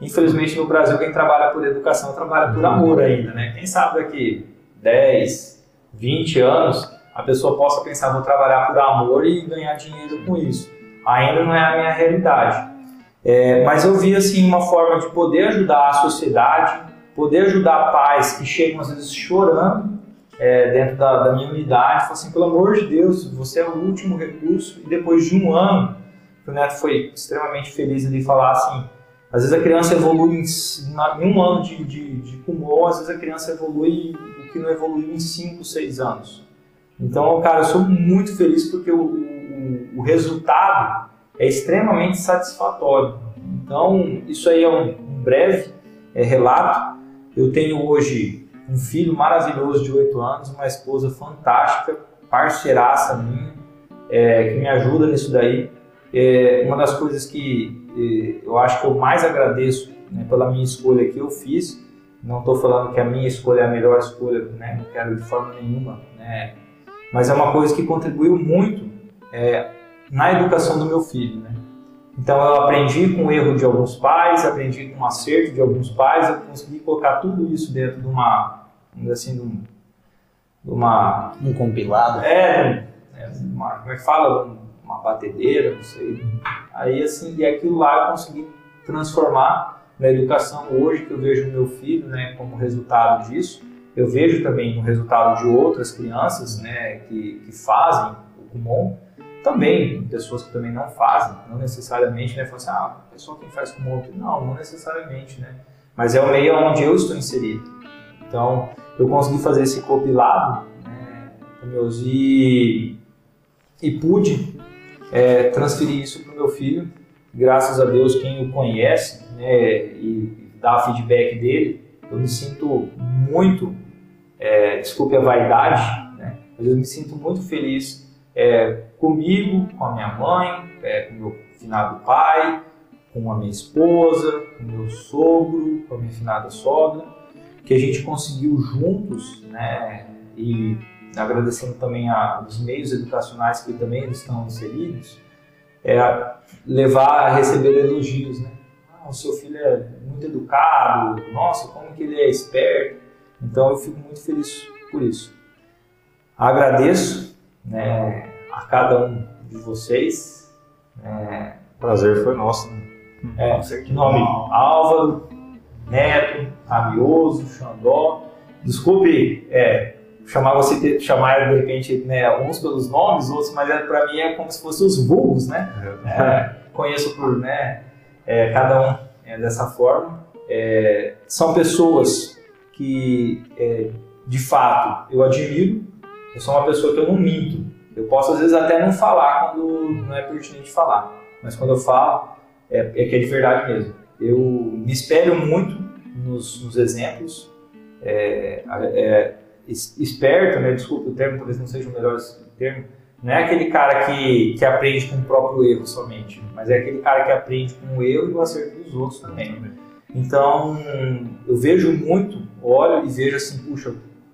Infelizmente no Brasil quem trabalha por educação trabalha por amor ainda, né? Quem sabe daqui 10, 20 anos a pessoa possa pensar, vou trabalhar por amor e ganhar dinheiro com isso. Ainda não é a minha realidade. É, mas eu vi assim uma forma de poder ajudar a sociedade, poder ajudar pais que chegam às vezes chorando é, dentro da, da, minha unidade, falam assim, pelo amor de Deus, você é o último recurso. E depois de um ano, o Neto foi extremamente feliz de falar assim, às vezes a criança evolui em, em um ano de, de, de às vezes a criança evolui o que não evoluiu em 5, 6 anos. Então, cara, eu sou muito feliz porque o, o, o resultado é extremamente satisfatório. Então, isso aí é um, um breve é, relato. Eu tenho hoje um filho maravilhoso de 8 anos, uma esposa fantástica, parceiraça minha, é, que me ajuda nisso daí. É, uma das coisas que é, eu acho que eu mais agradeço né, pela minha escolha que eu fiz, não estou falando que a minha escolha é a melhor escolha, né, não quero de forma nenhuma né, mas é uma coisa que contribuiu muito é, na educação do meu filho. Né? Então eu aprendi com o erro de alguns pais, aprendi com o acerto de alguns pais, eu consegui colocar tudo isso dentro de uma, assim, de, um, de uma... Um compilado? É, é uma, como é que fala? Uma batedeira, não sei. Aí assim, e aquilo lá eu consegui transformar na educação hoje que eu vejo o meu filho, né, como resultado disso eu vejo também no resultado de outras crianças né, que, que fazem o Kumon, também pessoas que também não fazem, não necessariamente, né, falam assim, ah, que faz Kumon, não, não necessariamente, né, mas é o meio onde eu estou inserido. Então, eu consegui fazer esse compilado, né, e, e pude é, transferir isso para o meu filho, graças a Deus, quem o conhece, né, e dá feedback dele, eu me sinto muito é, desculpe a vaidade, né? mas eu me sinto muito feliz é, comigo, com a minha mãe, é, com meu finado pai, com a minha esposa, com meu sogro, com a minha finada sogra, que a gente conseguiu juntos, né, e agradecendo também aos meios educacionais que também estão inseridos, é, levar a receber elogios, né? Ah, o seu filho é muito educado, nossa, como que ele é esperto. Então eu fico muito feliz por isso. Agradeço né, a cada um de vocês. É, Prazer foi nosso. Né? É, nome Álvaro, Neto, Rabioso, Xandó. Desculpe é, chamar você chamar de repente né, uns pelos nomes, outros, mas é, para mim é como se fossem os vulgos, né? É, conheço por né, é, cada um é, dessa forma. É, são pessoas que, é, de fato, eu admiro. Eu sou uma pessoa que eu não minto. Eu posso, às vezes, até não falar quando não é pertinente falar. Mas quando eu falo, é, é que é de verdade mesmo. Eu me espelho muito nos, nos exemplos. É, é, es- esperto, né? Desculpa o termo, talvez não seja o melhor termo. Não é aquele cara que, que aprende com o próprio erro somente, mas é aquele cara que aprende com o erro e o acerto dos outros também. Então, eu vejo muito, olho e vejo assim, puxa,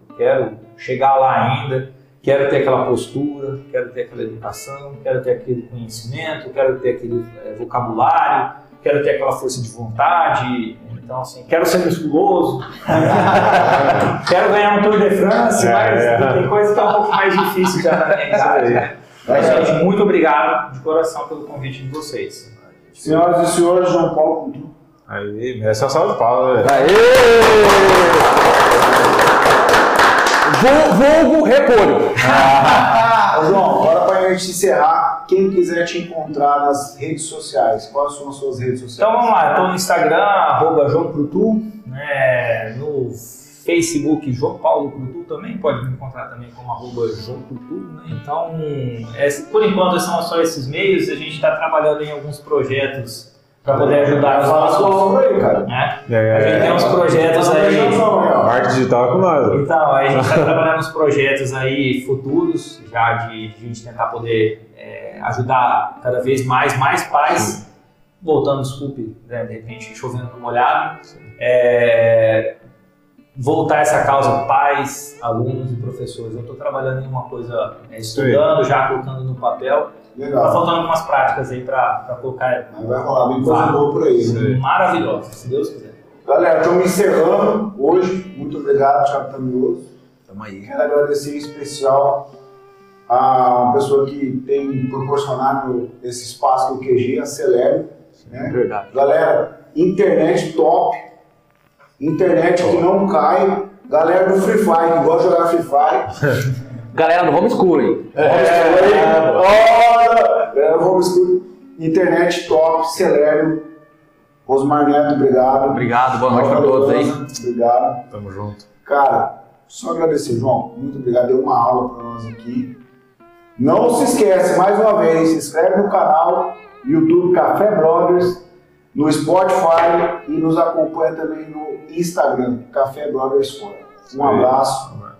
eu quero chegar lá ainda, quero ter aquela postura, quero ter aquela educação, quero ter aquele conhecimento, quero ter aquele eh, vocabulário, quero ter aquela força de vontade. Então, assim, quero ser musculoso, <laughs> quero ganhar um Tour de France, É, mas é. tem coisa que é um pouco mais difícil já na minha <laughs> idade. né? Mas, gente, muito obrigado de coração pelo convite de vocês. Senhoras e senhores, João Paulo Coutinho. Aí, essa é a salva de palmas, velho. Aê! Vulgo repolho. <laughs> Ô, João, agora para a gente encerrar, quem quiser te encontrar nas redes sociais, quais são as suas redes sociais? Então vamos lá, estou no Instagram, arroba João Crutu, né, no Facebook João Paulo Crutu também, pode me encontrar também como arroba João Crutu, né? Então, é, por enquanto são só esses meios, a gente está trabalhando em alguns projetos para poder ajudar os nossos. obra aí, cara. Né? É, A gente tem uns projetos aí. Arte digital é com nós. Então, a gente está trabalhando nos projetos aí futuros, já de, de a gente tentar poder é, ajudar cada vez mais, mais pais, voltando, desculpe, né, de repente chovendo no molhado, é, voltar essa causa pais, alunos e professores. Eu estou trabalhando em uma coisa, é, estudando, já colocando no papel, tá Legal. faltando algumas práticas aí para colocar Mas vai rolar bem coisa boa por aí. né? Maravilhosa, se Deus quiser. Galera, estamos encerrando hoje. Muito obrigado, Thiago Tamioso. Tamo aí. Quero agradecer em especial a uma pessoa que tem proporcionado esse espaço que o QG acelere. Né? Verdade. Galera, internet top, internet que não cai. Galera do Free Fire, que gosta de jogar Free Fire. <laughs> Galera do homeschooling. É, Olha! Galera do Homeschool, internet top, Celébrio. Rosmar Neto, obrigado. Obrigado, boa noite para todos aí. Obrigado. Tamo junto. Cara, só agradecer, João. Muito obrigado. Deu uma aula para nós aqui. Não se esquece, mais uma vez, se inscreve no canal YouTube Café Brothers, no Spotify e nos acompanha também no Instagram, Café Brothers Fora. Um abraço,